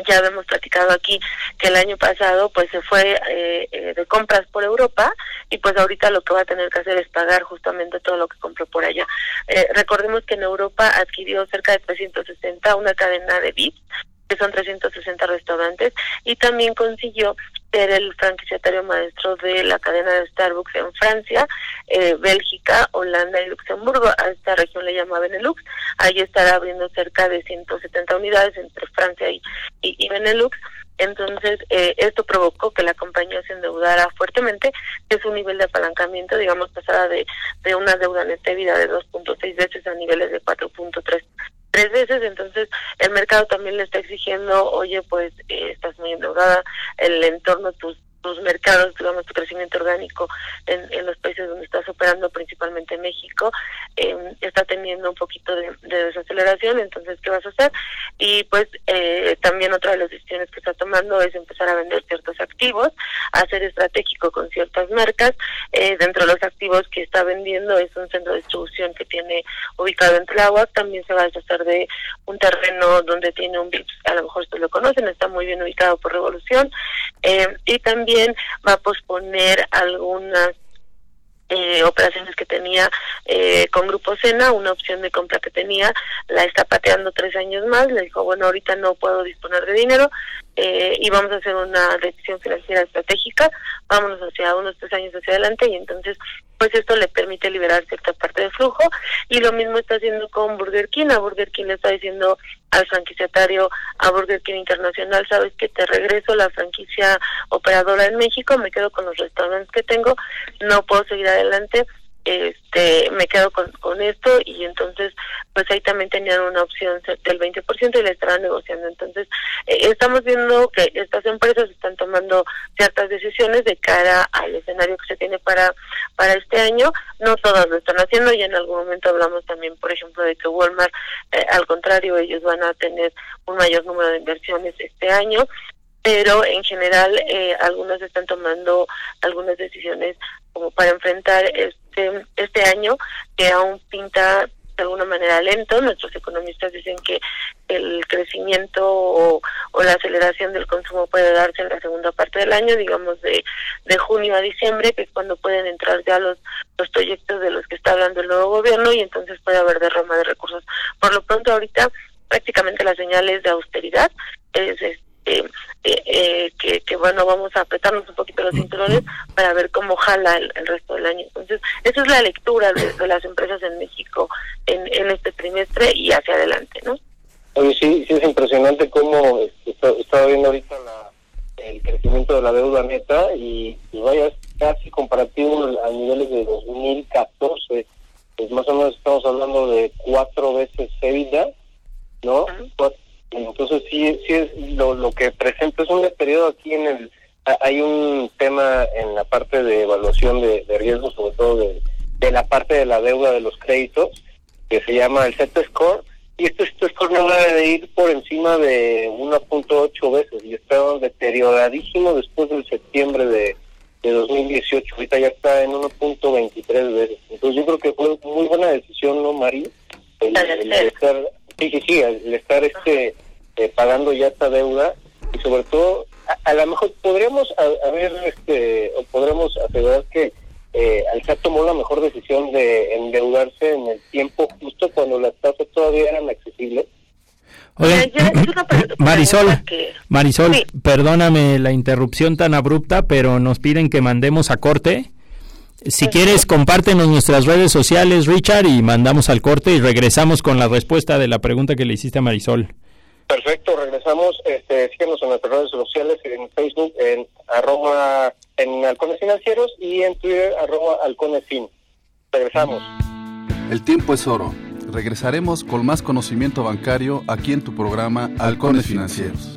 [SPEAKER 20] ya habíamos platicado aquí que el año pasado pues se fue eh, eh, de compras por Europa y pues ahorita lo que va a tener que hacer es pagar justamente todo lo que compró por allá. Eh, recordemos que en Europa adquirió cerca de 360 una cadena de VIPs que son 360 restaurantes y también consiguió ser el franquiciatario maestro de la cadena de Starbucks en Francia, eh, Bélgica, Holanda y Luxemburgo. A esta región le llama Benelux. Ahí estará abriendo cerca de 170 unidades entre Francia y, y, Benelux. Entonces, eh, esto provocó que la compañía se endeudara fuertemente, que su nivel de apalancamiento, digamos, pasara de, de una deuda neta vida de 2.6 veces a niveles de 4.3 tres veces, entonces el mercado también le está exigiendo, oye, pues eh, estás muy endeudada, el entorno, tus tus mercados, digamos, tu crecimiento orgánico en, los países donde estás operando, principalmente en México, eh, está teniendo un poquito de, de, desaceleración, entonces, ¿qué vas a hacer? Y pues eh, también otra de las decisiones que está tomando es empezar a vender ciertos activos, a ser estratégico con ciertas marcas. Eh, dentro de los activos que está vendiendo es un centro de distribución que tiene ubicado en Tláhuac, también se va a deshacer de un terreno donde tiene un VIPS, a lo mejor ustedes lo conocen, está muy bien ubicado por Revolución, y también va a posponer algunas eh, operaciones que tenía eh, con Grupo Sena, una opción de compra que tenía, la está pateando tres años más, le dijo, bueno, ahorita no puedo disponer de dinero eh, y vamos a hacer una decisión financiera estratégica, vámonos hacia unos tres años hacia adelante y entonces pues esto le permite liberar cierta parte de flujo. Y lo mismo está haciendo con Burger King, a Burger King le está diciendo al franquiciatario, a Burger King Internacional, sabes que te regreso la franquicia operadora en México, me quedo con los restaurantes que tengo, no puedo seguir adelante, este me quedo con, con esto y entonces pues ahí también tenían una opción del 20% y le estaban negociando. Entonces eh, estamos viendo que estas empresas están tomando ciertas decisiones de cara al escenario que se tiene para para este año. No todas lo están haciendo y en algún momento hablamos también por ejemplo de que Walmart eh, al contrario ellos van a tener un mayor número de inversiones este año pero en general eh, algunos están tomando algunas decisiones como para enfrentar este este año que aún pinta de alguna manera lento. Nuestros economistas dicen que el crecimiento o, o, la aceleración del consumo puede darse en la segunda parte del año, digamos de, de junio a diciembre, que es cuando pueden entrar ya los, los proyectos de los que está hablando el nuevo gobierno y entonces puede haber derrama de recursos. Por lo pronto ahorita prácticamente las señales de austeridad es, es eh, eh, que, que, bueno, vamos a apretarnos un poquito los cinturones para ver cómo jala el, el resto del año. Entonces, esa es la lectura de, de las empresas en México en, en, este trimestre y hacia adelante, ¿no?
[SPEAKER 19] Oye, sí, sí es impresionante cómo este, estaba viendo ahorita la, el crecimiento de la deuda neta y, y vaya, es casi comparativo a niveles de 2014. Pues más o menos estamos hablando de cuatro veces EBITDA, ¿no? Uh -huh. Entonces sí, sí es lo, lo que presenta es un periodo aquí en el hay un tema en la parte de evaluación de, de riesgo, sobre todo de, de, la parte de la deuda de los créditos, que se llama el Z score y este, este score no debe de ir por encima de 1.8 veces y está deterioradísimo después del septiembre de, de 2018, ahorita ya está en 1.23 veces. Entonces yo creo que fue muy buena decisión, ¿no, Mari? El, el, estar Sí, sí, sí, al estar este eh, pagando ya esta deuda y sobre todo, a, a lo mejor podríamos haber, este, o podremos asegurar que eh, tomó la mejor decisión de endeudarse en el tiempo justo cuando las tasas todavía eran accesibles.
[SPEAKER 4] Oye, Marisol, Marisol, sí. perdóname la interrupción tan abrupta, pero nos piden que mandemos a corte. Si quieres, compártenos nuestras redes sociales, Richard, y mandamos al corte y regresamos con la respuesta de la pregunta que le hiciste a Marisol.
[SPEAKER 19] Perfecto, regresamos. Este, síguenos en nuestras redes sociales, en Facebook, en arroba, en Halcones Financieros y en Twitter, arroba Halconesfin. Regresamos.
[SPEAKER 5] El tiempo es oro. Regresaremos con más conocimiento bancario aquí en tu programa Halcones Financieros.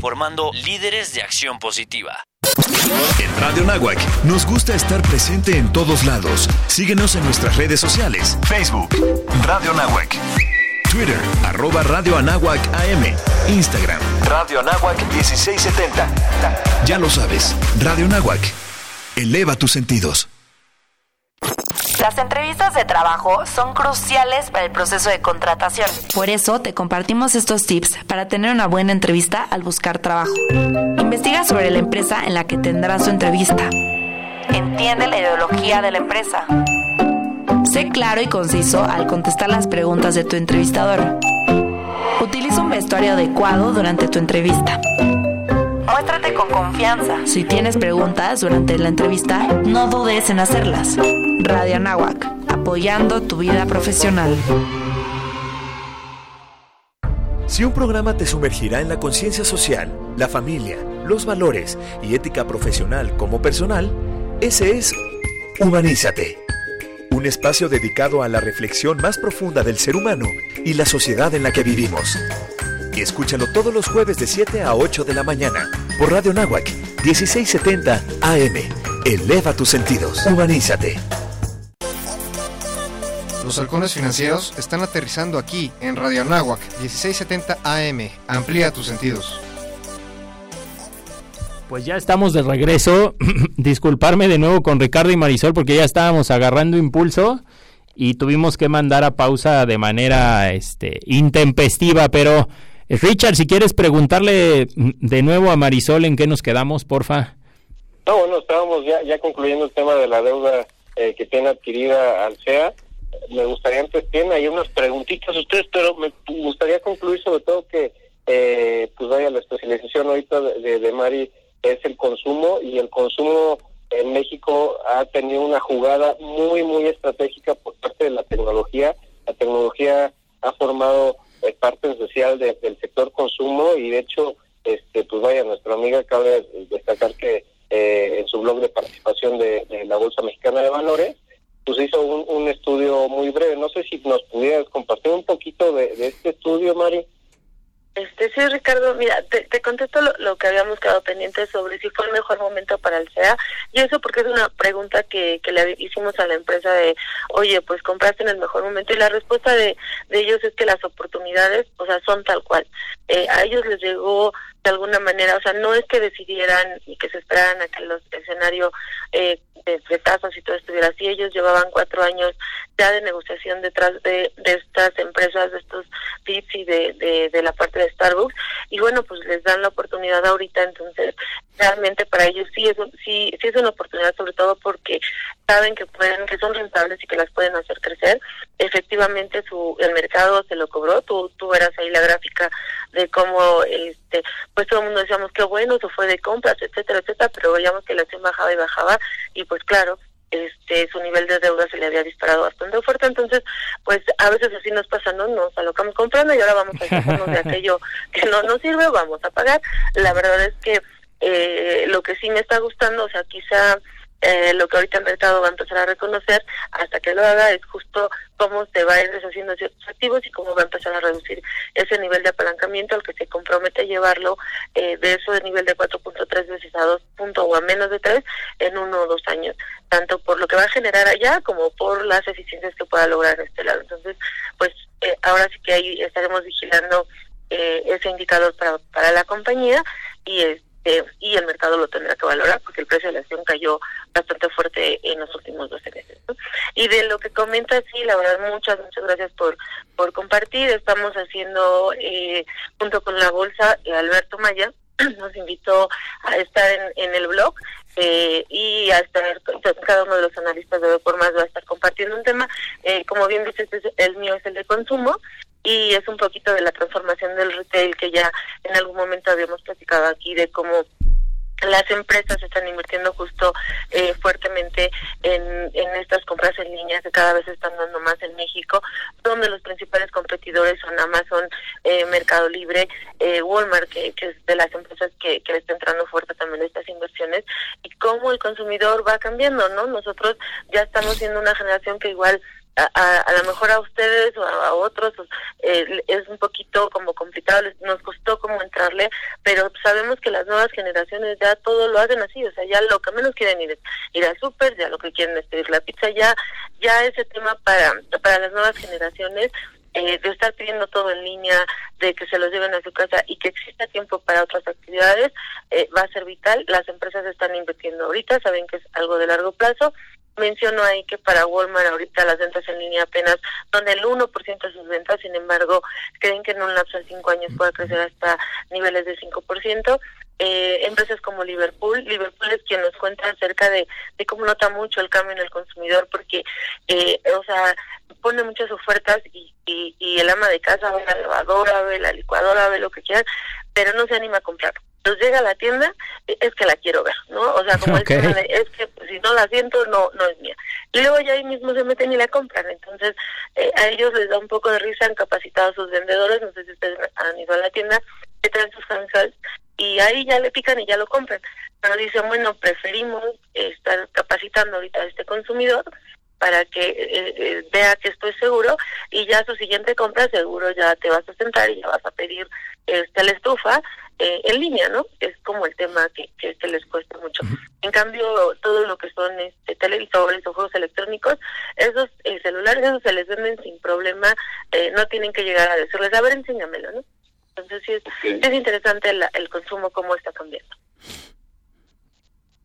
[SPEAKER 21] formando líderes de acción positiva.
[SPEAKER 1] En Radio Nahuac nos gusta estar presente en todos lados. Síguenos en nuestras redes sociales. Facebook, Radio Nahuac. Twitter, arroba Radio Anáhuac AM. Instagram, Radio Anáhuac 1670. Ya lo sabes, Radio Nahuac. Eleva tus sentidos.
[SPEAKER 3] Las entrevistas de trabajo son cruciales para el proceso de contratación.
[SPEAKER 6] Por eso te compartimos estos tips para tener una buena entrevista al buscar trabajo. Investiga sobre la empresa en la que tendrás tu entrevista.
[SPEAKER 3] Entiende la ideología de la empresa.
[SPEAKER 6] Sé claro y conciso al contestar las preguntas de tu entrevistador. Utiliza un vestuario adecuado durante tu entrevista.
[SPEAKER 3] Muéstrate con confianza.
[SPEAKER 6] Si tienes preguntas durante la entrevista, no dudes en hacerlas. Radio Anáhuac, apoyando tu vida profesional.
[SPEAKER 1] Si un programa te sumergirá en la conciencia social, la familia, los valores y ética profesional como personal, ese es Humanízate. Un espacio dedicado a la reflexión más profunda del ser humano y la sociedad en la que vivimos. Y escúchalo todos los jueves de 7 a 8 de la mañana por Radio Náhuac 1670 AM. Eleva tus sentidos. Humanízate.
[SPEAKER 18] Los halcones financieros están aterrizando aquí en Radio Anáhuac 1670 AM. Amplía tus sentidos.
[SPEAKER 4] Pues ya estamos de regreso. *clears throat* Disculparme de nuevo con Ricardo y Marisol porque ya estábamos agarrando impulso y tuvimos que mandar a pausa de manera este intempestiva, pero Richard, si quieres preguntarle de nuevo a Marisol en qué nos quedamos, porfa.
[SPEAKER 19] No, bueno, estábamos ya, ya concluyendo el tema de la deuda eh, que tiene adquirida Alsea. Me gustaría antes, tienen ahí unas preguntitas ustedes, pero me gustaría concluir sobre todo que, eh, pues vaya, la especialización ahorita de, de, de Mari es el consumo y el consumo en México ha tenido una jugada muy, muy estratégica por parte de la tecnología. La tecnología ha formado eh, parte esencial de, del sector consumo y de hecho, este, pues vaya, nuestra amiga cabe destacar que eh, en su blog de participación de, la Bolsa Mexicana de Valores, pues hizo un, un, estudio muy breve. No sé si nos pudieras compartir un poquito de este estudio, Mari.
[SPEAKER 20] Este, sí, Ricardo, mira, te, te contesto lo, que habíamos quedado pendiente sobre si fue el mejor momento para el SEA, y eso porque es una pregunta que, que le hicimos a la empresa de, oye, pues compraste en el mejor momento, y la respuesta de, de ellos es que las oportunidades, o sea, son tal cual. Eh, a ellos les llegó de alguna manera, o sea, no es que decidieran y que se esperaran a que el escenario eh, de, de, y todo estuviera así. Ellos llevaban cuatro años ya de negociación detrás de, de estas empresas, de estos tips y de, de, la parte de Starbucks. Y bueno, pues les dan la oportunidad ahorita, entonces realmente para ellos sí es, sí, sí es una oportunidad, sobre todo porque saben que pueden, que son rentables y que las pueden hacer crecer. Efectivamente, su el mercado se lo cobró. Tú, tú verás ahí la gráfica de cómo este pues todo el mundo decíamos que bueno, eso fue de compras, etcétera, etcétera, pero veíamos que la acción bajaba y bajaba y pues claro, este su nivel de deuda se le había disparado bastante fuerte, entonces pues a veces así nos pasa, no nos alocamos comprando y ahora vamos a hacernos de aquello *laughs* que no nos sirve, vamos a pagar. La verdad es que eh, lo que sí me está gustando, o sea, quizá eh, lo que ahorita el mercado va a empezar a reconocer hasta que lo haga es justo cómo se va a ir deshaciendo ciertos activos y cómo va a empezar a reducir ese nivel de apalancamiento al que se compromete a llevarlo eh, de eso de nivel de 4.3 veces a 2 puntos o a menos de 3 en uno o dos años, tanto por lo que va a generar allá como por las eficiencias que pueda lograr en este lado. Entonces, pues eh, ahora sí que ahí estaremos vigilando eh, ese indicador para, para la compañía y este eh, y el mercado lo tendrá que valorar porque el precio de la acción cayó bastante fuerte en los últimos 12 meses. Y de lo que comenta, sí, la verdad, muchas, muchas gracias por, por compartir. Estamos haciendo, eh, junto con la bolsa, eh, Alberto Maya *clears throat* nos invitó a estar en, en el blog eh, y a estar, cada uno de los analistas de por más va a estar compartiendo un tema. Eh, como bien dices, el mío es el de consumo y es un poquito de la transformación del retail que ya en algún momento habíamos platicado aquí de cómo las empresas están invirtiendo justo eh, fuertemente en, en estas compras en línea que cada vez están dando más en México, donde los principales competidores son Amazon, eh, Mercado Libre, eh, Walmart, que, es de las empresas que, que le está entrando fuerte también estas inversiones, y cómo el consumidor va cambiando, ¿no? Nosotros ya estamos siendo una generación que igual a, a, lo mejor a ustedes o a, a otros eh, es un poquito como complicado, nos costó como entrarle, pero sabemos que las nuevas generaciones ya todo lo hacen así, o sea, ya lo que menos quieren ir es ir al súper, ya lo que quieren es pedir la pizza, ya ya ese tema para, para las nuevas generaciones eh, de estar pidiendo todo en línea, de que se los lleven a su casa y que exista tiempo para otras actividades, eh, va a ser vital. Las empresas están invirtiendo ahorita, saben que es algo de largo plazo Menciono ahí que para Walmart ahorita las ventas en línea apenas son el 1% de sus ventas, sin embargo, creen que en un lapso de 5 años puede crecer hasta niveles de 5%. Eh, empresas como Liverpool, Liverpool es quien nos cuenta acerca de, de cómo nota mucho el cambio en el consumidor, porque, eh, o sea, pone muchas ofertas y, y, y el ama de casa ve la lavadora, ve la licuadora, ve lo que quiera, pero no se anima a comprar. Entonces llega a la tienda, eh, es que la quiero ver, ¿no? O sea, como el *laughs*
[SPEAKER 4] Ok.
[SPEAKER 20] tema de, es que pues, si no la siento, no no es mía. Y luego ya ahí mismo se meten y la compran. Entonces, eh, a ellos les da un poco de risa, han capacitado a sus vendedores, no sé si ustedes han ido a la tienda, que traen sus handhelds y ahí ya le pican y ya lo compran. Pero dicen, bueno, preferimos estar capacitando ahorita a este consumidor para que eh, eh, vea que esto es seguro y ya su siguiente compra seguro ya te vas a sentar y ya vas a pedir este la estufa eh, en línea, ¿no? Es como el tema que, que, que les cuesta mucho. En cambio, todo lo que son este, televisores o juegos electrónicos, esos eh, celulares, esos se les venden sin problema, eh, no tienen que llegar a decirles, a ver, enséñamelo, ¿no? Entonces sí es, es interesante la- el consumo, cómo está cambiando.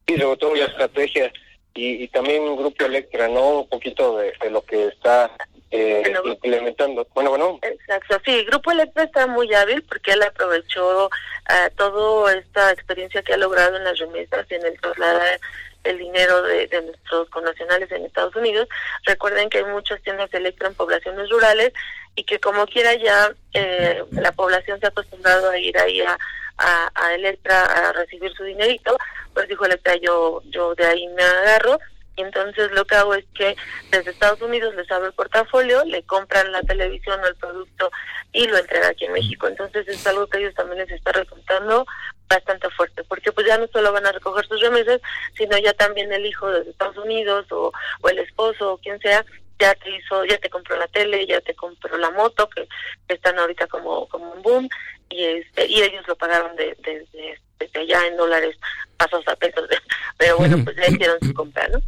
[SPEAKER 19] Sí, sobre todo la estrategia y, y también Grupo Electra, ¿no? Un poquito de, de lo que está eh, implementando. Bueno, bueno,
[SPEAKER 20] Exacto, sí, Grupo Electra está muy hábil porque él aprovechó ah, toda esta experiencia que ha logrado en las remesas, en el trasladar el dinero de, de nuestros connacionales en Estados Unidos. Recuerden que hay muchas tiendas Electra en poblaciones rurales y que como quiera ya eh, la población se ha acostumbrado a ir ahí a, a, a Electra a recibir su dinerito, pues dijo Electra, yo, yo de ahí me agarro y entonces lo que hago es que desde Estados Unidos les abro el portafolio, le compran la televisión o el producto y lo entrega aquí en México. Entonces es algo que a ellos también les está resultando bastante fuerte, porque pues ya no solo van a recoger sus remesas, sino ya también el hijo de Estados Unidos o, o el esposo o quien sea ya te hizo, ya te compró la tele, ya te compró la moto, que, están ahorita como, como un boom, y este, y ellos lo pagaron de, de- de- desde allá en dólares pasados a pesos, *laughs* pero bueno, pues ya hicieron su compra, ¿no?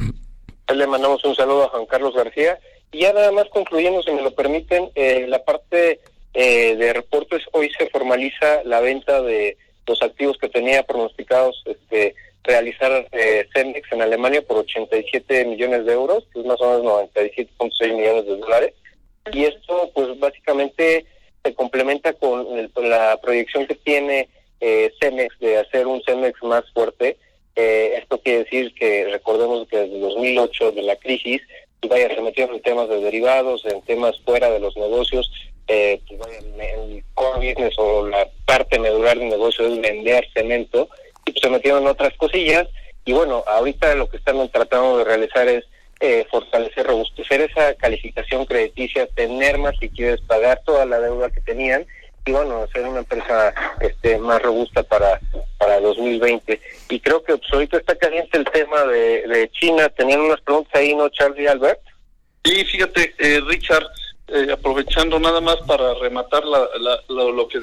[SPEAKER 19] le mandamos un saludo a Juan Carlos García. Y ya nada más concluyendo, si me lo permiten, eh, la parte eh, de reportes, hoy se formaliza la venta de los activos que tenía pronosticados este, realizar eh, Cemex en Alemania por 87 millones de euros, que es más o menos 97.6 millones de dólares. Y esto, pues básicamente se complementa con, el- la proyección que tiene eh, Cemex de hacer un Cemex más fuerte. Eh, esto quiere decir que recordemos que desde 2008 de la crisis, pues vaya, se metieron en temas de derivados, en temas fuera de los negocios, eh, pues el core business o la parte medular del negocio es vender cemento, y se metieron otras cosillas, y bueno, ahorita lo que están tratando de realizar es eh, fortalecer, robustecer esa calificación crediticia, tener más liquidez, pagar toda la deuda que tenían, y bueno, ser una empresa este más robusta para para 2020. Y creo que pues, ahorita está caliente el tema de, China. Tenían unas preguntas ahí, ¿no, Charlie y Albert?
[SPEAKER 10] Sí, fíjate, eh, Richard, eh, aprovechando nada más para rematar la, la- lo, lo que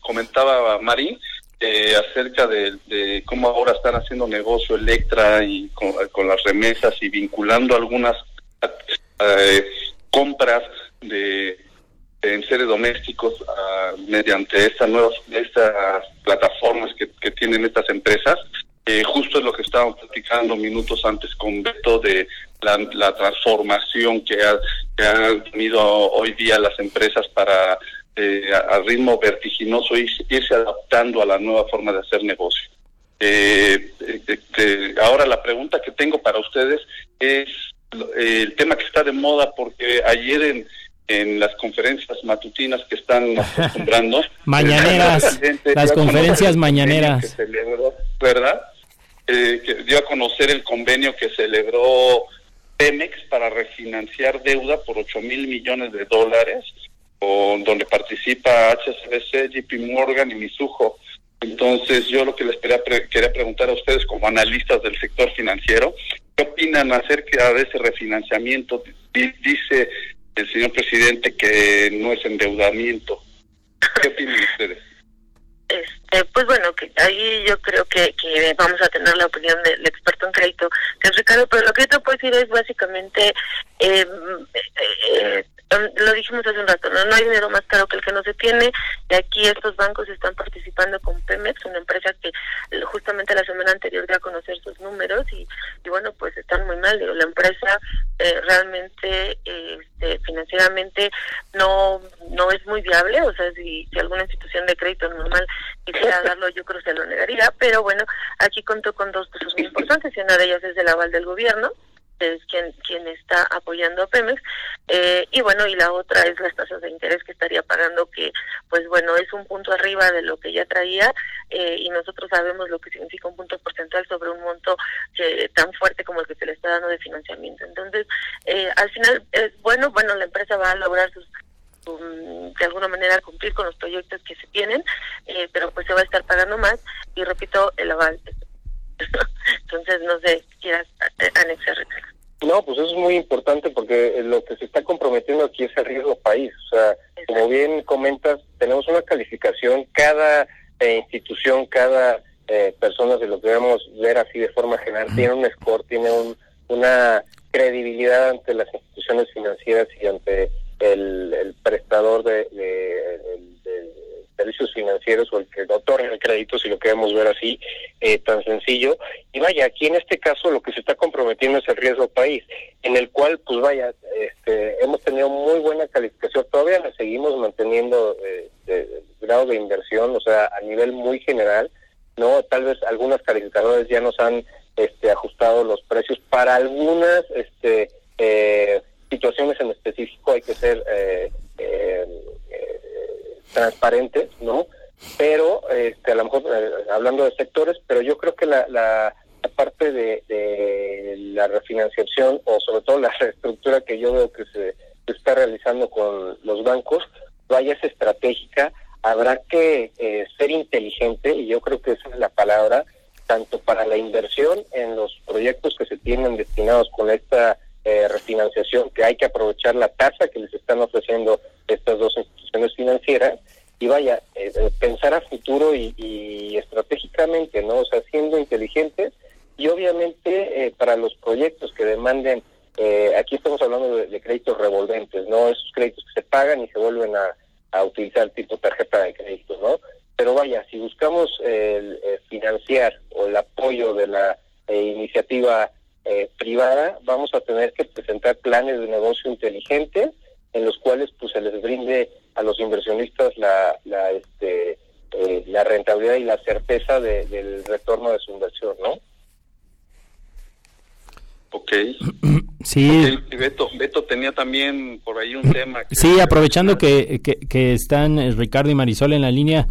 [SPEAKER 10] comentaba Marín eh, acerca de, de cómo ahora están haciendo negocio Electra y con, las remesas y vinculando algunas eh, compras de en seres domésticos ah, mediante estas nuevas estas plataformas que, que tienen estas empresas. Eh, justo es lo que estábamos platicando minutos antes con Beto de la, la transformación que, ha, que han tenido hoy día las empresas para eh, a- al ritmo vertiginoso ir- irse adaptando a la nueva forma de hacer negocio. Eh, eh, eh, ahora la pregunta que tengo para ustedes es eh, el tema que está de moda porque ayer en, en las conferencias matutinas que están *laughs* acostumbrando
[SPEAKER 4] Mañaneras, las conferencias mañaneras.
[SPEAKER 10] que celebró, ¿verdad? Eh, que dio a conocer el convenio que celebró Pemex para refinanciar deuda por 8 mil millones de dólares, donde participa HSBC, JP Morgan y Mizuho. Entonces, yo lo que les quería, pre- quería preguntar a ustedes como analistas del sector financiero, ¿qué opinan acerca de ese refinanciamiento? Di- Dice el señor presidente que no es endeudamiento. ¿Qué opinan ustedes?
[SPEAKER 20] Este, pues bueno, que ahí yo creo que, que vamos a tener la opinión del experto en crédito, que es Ricardo, pero lo que yo te puedo decir es básicamente, eh, eh, eh, lo dijimos hace un rato, ¿no? no hay dinero más caro que el que no se tiene, de aquí estos bancos están participando con Pemex, una empresa que justamente la semana anterior dio a conocer sus números y, y bueno, pues están muy mal. Digo, la empresa eh, realmente este, financieramente no no es muy viable, o sea, si, si alguna institución de crédito normal quisiera darlo, yo creo que se lo negaría, pero bueno, aquí contó con dos cosas muy *laughs* importantes y una de ellas es el aval del gobierno, es quien quien está apoyando a Pemex eh, y bueno y la otra es las tasas de interés que estaría pagando que pues bueno es un punto arriba de lo que ya traía eh, y nosotros sabemos lo que significa un punto porcentual sobre un monto que tan fuerte como el que se le está dando de financiamiento. Entonces eh, al final es bueno bueno la empresa va a lograr sus de alguna manera cumplir con los proyectos que se tienen, pero pues se va a estar pagando más y repito, el aval entonces, no sé, quieras anexar.
[SPEAKER 19] No, pues eso es muy importante porque lo que se está comprometiendo aquí es el riesgo país. O sea, como bien comentas, tenemos una calificación, cada eh, institución, cada eh, persona, si lo queremos ver así de forma general, tiene un score, tiene un, una credibilidad ante las instituciones financieras y ante el, prestador de, servicios financieros o el que otorga el crédito, si lo queremos ver así, eh, tan sencillo. Y vaya, aquí en este caso lo que se está comprometiendo es el riesgo país, en el cual, pues vaya, este, hemos tenido muy buena calificación, todavía la seguimos manteniendo eh, grado de inversión, o sea, a nivel muy general, ¿no? Tal vez algunas calificadoras ya nos han este, ajustado los precios para algunas este, eh, situaciones en específico, hay que ser... Eh, eh, transparentes, ¿no? Pero, este, a lo mejor eh, hablando de sectores, pero yo creo que la, la, parte de, la refinanciación o sobre todo la *laughs* reestructura que yo veo que se, está realizando con los bancos, vaya es estratégica, habrá que eh, ser inteligente y yo creo que esa es la palabra, tanto para la inversión en los proyectos que se tienen destinados con esta eh, refinanciación, que hay que aprovechar la tasa que les están ofreciendo estas dos instituciones financieras y vaya, eh, eh, pensar a futuro y, estratégicamente, ¿no? O sea, siendo inteligentes y obviamente eh, para los proyectos que demanden, aquí estamos hablando de, créditos revolventes, ¿no? Esos créditos que se pagan y se vuelven a, a utilizar tipo tarjeta de crédito, ¿no? Pero vaya, si buscamos financiar o el apoyo de la iniciativa privada, vamos a tener que presentar planes de negocio inteligentes en los cuales pues se les brinde a los inversionistas la, la, este, eh, la rentabilidad y la certeza del retorno de su inversión, ¿no?
[SPEAKER 10] Ok. *clears throat*
[SPEAKER 4] Sí.
[SPEAKER 10] Beto, Beto tenía también por ahí un *clears throat* tema.
[SPEAKER 4] sí, aprovechando que, que, están eh, Ricardo y Marisol en la línea,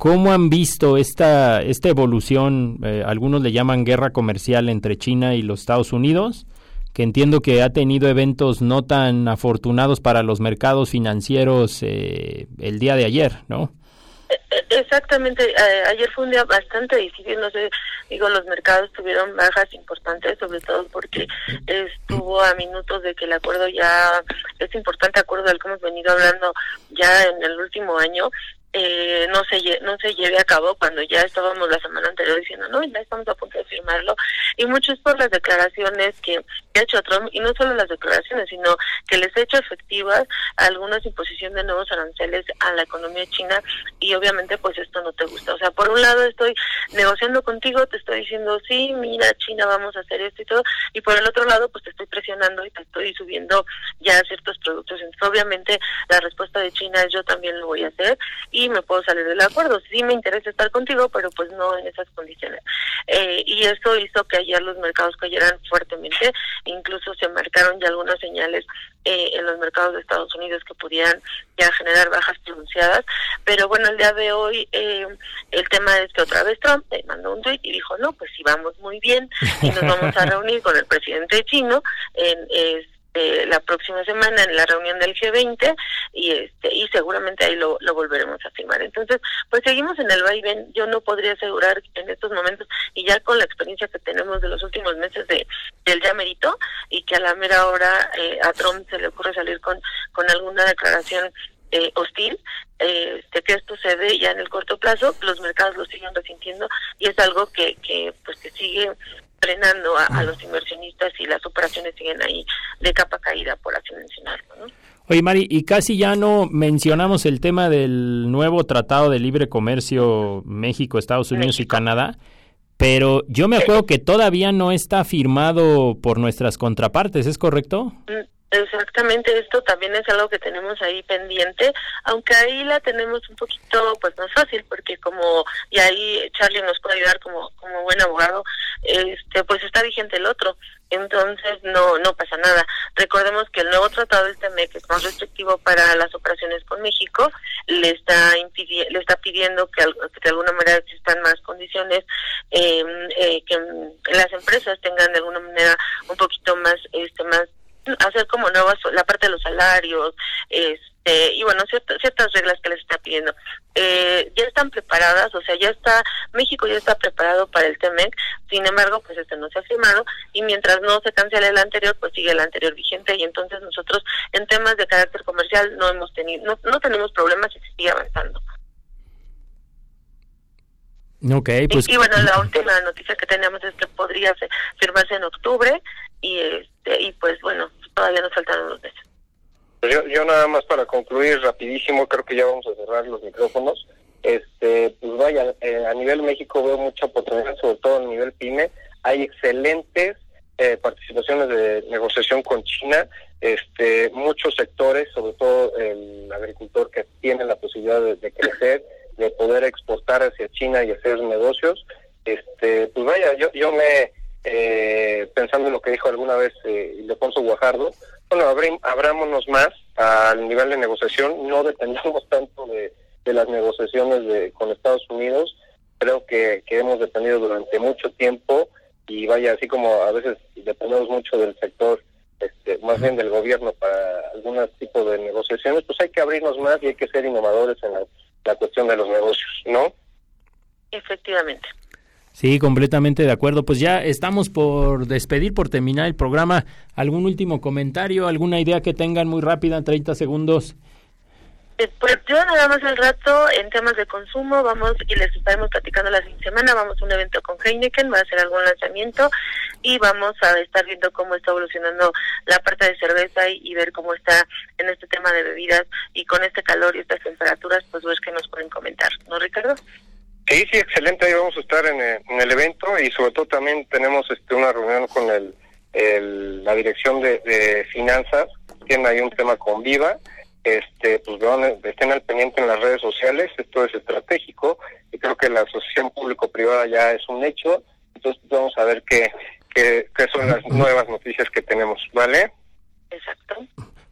[SPEAKER 4] ¿cómo han visto esta, esta evolución? Eh, algunos le llaman guerra comercial entre China y los Estados Unidos que entiendo que ha tenido eventos no tan afortunados para los mercados financieros eh, el día de ayer, ¿no?
[SPEAKER 20] Exactamente, ayer fue un día bastante difícil, no sé, digo, los mercados tuvieron bajas importantes, sobre todo porque estuvo a minutos de que el acuerdo ya, es importante acuerdo del que hemos venido hablando ya en el último año, eh, no se no se lleve a cabo cuando ya estábamos la semana anterior diciendo no ya estamos a punto de firmarlo y mucho es por las declaraciones que, ha hecho Trump y no solo las declaraciones sino que les ha hecho efectivas algunas imposición de nuevos aranceles a la economía china y obviamente pues esto no te gusta. O sea por un lado estoy negociando contigo te estoy diciendo sí mira China vamos a hacer esto y todo y por el otro lado pues te estoy presionando y te estoy subiendo ya ciertos productos entonces obviamente la respuesta de China es yo también lo voy a hacer y me puedo salir del acuerdo. Sí me interesa estar contigo, pero pues no en esas condiciones. Eh, y eso hizo que ayer los mercados cayeran fuertemente, incluso se marcaron ya algunas señales eh, en los mercados de Estados Unidos que pudieran ya generar bajas pronunciadas. Pero bueno, el día de hoy eh, el tema es que otra vez Trump mandó un tweet y dijo, no, pues si vamos muy bien y nos vamos a reunir con el presidente chino en... este eh, la próxima semana en la reunión del G20 y este y seguramente ahí lo, lo volveremos a firmar. Entonces, pues seguimos en el vaivén. Yo no podría asegurar en estos momentos y ya con la experiencia que tenemos de los últimos meses de del ya y que a la mera hora eh, a Trump se le ocurre salir con con alguna declaración eh, hostil, eh, de que esto se ve ya en el corto plazo, los mercados lo siguen resintiendo y es algo que, que pues que sigue frenando a, los inversionistas y las operaciones siguen ahí de capa caída, por así mencionarlo.
[SPEAKER 4] Oye, Mari, y casi ya no mencionamos el tema del nuevo Tratado de Libre Comercio México, Estados Unidos y Canadá, pero yo me acuerdo que todavía no está firmado por nuestras contrapartes, ¿es correcto?
[SPEAKER 20] Exactamente, esto también es algo que tenemos ahí pendiente, aunque ahí la tenemos un poquito, pues más fácil, porque como, y ahí Charlie nos puede ayudar como, como buen abogado, este, pues está vigente el otro, entonces no, no pasa nada. Recordemos que el nuevo tratado del TEMEC es más restrictivo para las operaciones con México, le está le está pidiendo que, de alguna manera existan más condiciones, eh, eh, que las empresas tengan de alguna manera un poquito más, este, más hacer como nuevas la parte de los salarios este y bueno ciertas, ciertas reglas que les está pidiendo. Eh, ya están preparadas o sea ya está México ya está preparado para el TEMEC sin embargo pues este no se ha firmado y mientras no se cancele el anterior pues sigue el anterior vigente y entonces nosotros en temas de carácter comercial no hemos tenido no, no tenemos problemas y se sigue avanzando
[SPEAKER 4] Okay, pues...
[SPEAKER 20] y, y, bueno, la última noticia que tenemos es que podría firmarse en octubre y este y pues bueno, todavía nos faltan unos meses.
[SPEAKER 19] Pues yo, yo nada más para concluir rapidísimo, creo que ya vamos a cerrar los micrófonos. Este, pues vaya, eh, a nivel México veo mucha oportunidad, sobre todo a nivel PYME. Hay excelentes eh, participaciones de negociación con China, este, muchos sectores, sobre todo el agricultor que tiene la posibilidad de, de crecer, de poder exportar hacia China y hacer negocios. Este, pues vaya, yo, yo me eh, pensando en lo que dijo alguna vez eh, Ildefonso Guajardo, bueno, abrim, abrámonos más al nivel de negociación, no dependamos tanto de, de las negociaciones de, con Estados Unidos, creo que, que hemos dependido durante mucho tiempo y vaya, así como a veces dependemos mucho del sector, este, más bien del gobierno para algunos tipos de negociaciones, pues hay que abrirnos más y hay que ser innovadores en la, la cuestión de los negocios, ¿no?
[SPEAKER 20] Efectivamente.
[SPEAKER 4] Sí, completamente de acuerdo. Pues ya estamos por despedir, por terminar el programa. ¿Algún último comentario, alguna idea que tengan muy rápida, en 30 segundos?
[SPEAKER 20] Pues yo nada más al rato en temas de consumo vamos y les estaremos platicando la siguiente semana, vamos a un evento con Heineken, va a hacer algún lanzamiento y vamos a estar viendo cómo está evolucionando la parte de cerveza y, ver cómo está en este tema de bebidas y con este calor y estas temperaturas, pues ver que nos pueden comentar, ¿no Ricardo?
[SPEAKER 19] Sí, sí, excelente. Ahí vamos a estar en el, en el evento y sobre todo también tenemos este, una reunión con el, el la dirección de, de, finanzas. Tienen ahí un tema con Viva. Este, pues vean, estén al pendiente en las redes sociales. Esto es estratégico y creo que la asociación público-privada ya es un hecho. Entonces vamos a ver qué, qué, qué son las nuevas noticias que tenemos, ¿vale?
[SPEAKER 20] Exacto.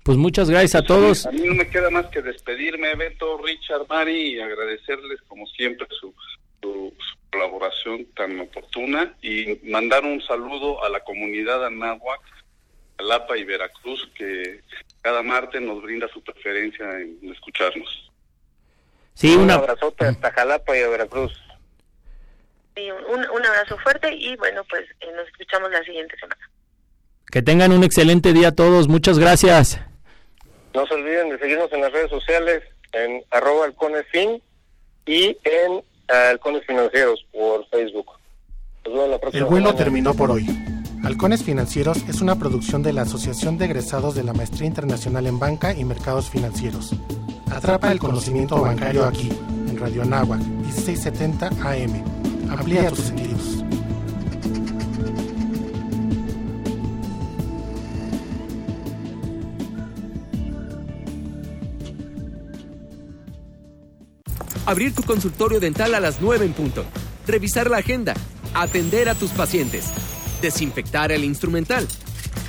[SPEAKER 4] Pues muchas gracias a todos.
[SPEAKER 10] A mí no me queda más que despedirme, Beto, Richard, Mari, y agradecerles como siempre su, su, su, colaboración tan oportuna y mandar un saludo a la comunidad anáhuac, Jalapa y Veracruz, que cada martes nos brinda su preferencia en escucharnos.
[SPEAKER 4] Sí,
[SPEAKER 19] un
[SPEAKER 4] una...
[SPEAKER 19] abrazote hasta Jalapa y a Veracruz.
[SPEAKER 20] Sí, un, un abrazo fuerte y bueno, pues eh, nos escuchamos la siguiente semana.
[SPEAKER 4] Que tengan un excelente día todos. Muchas gracias.
[SPEAKER 19] No se olviden de seguirnos en las redes sociales, en arroba halconesfin y en uh, halcones financieros por Facebook.
[SPEAKER 22] El vuelo terminó por hoy. Halcones Financieros es una producción de la Asociación de Egresados de la Maestría Internacional en Banca y Mercados Financieros. Atrapa el conocimiento bancario aquí, en Radio Anáhuac, 1670 AM. Amplía tus sentidos.
[SPEAKER 23] Abrir tu consultorio dental a las 9 en punto. Revisar la agenda. Atender a tus pacientes. Desinfectar el instrumental.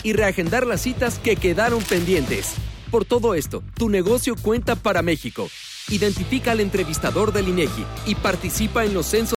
[SPEAKER 23] Y reagendar las citas que quedaron pendientes. Por todo esto, tu negocio cuenta para México. Identifica al entrevistador del INEGI y participa en los censos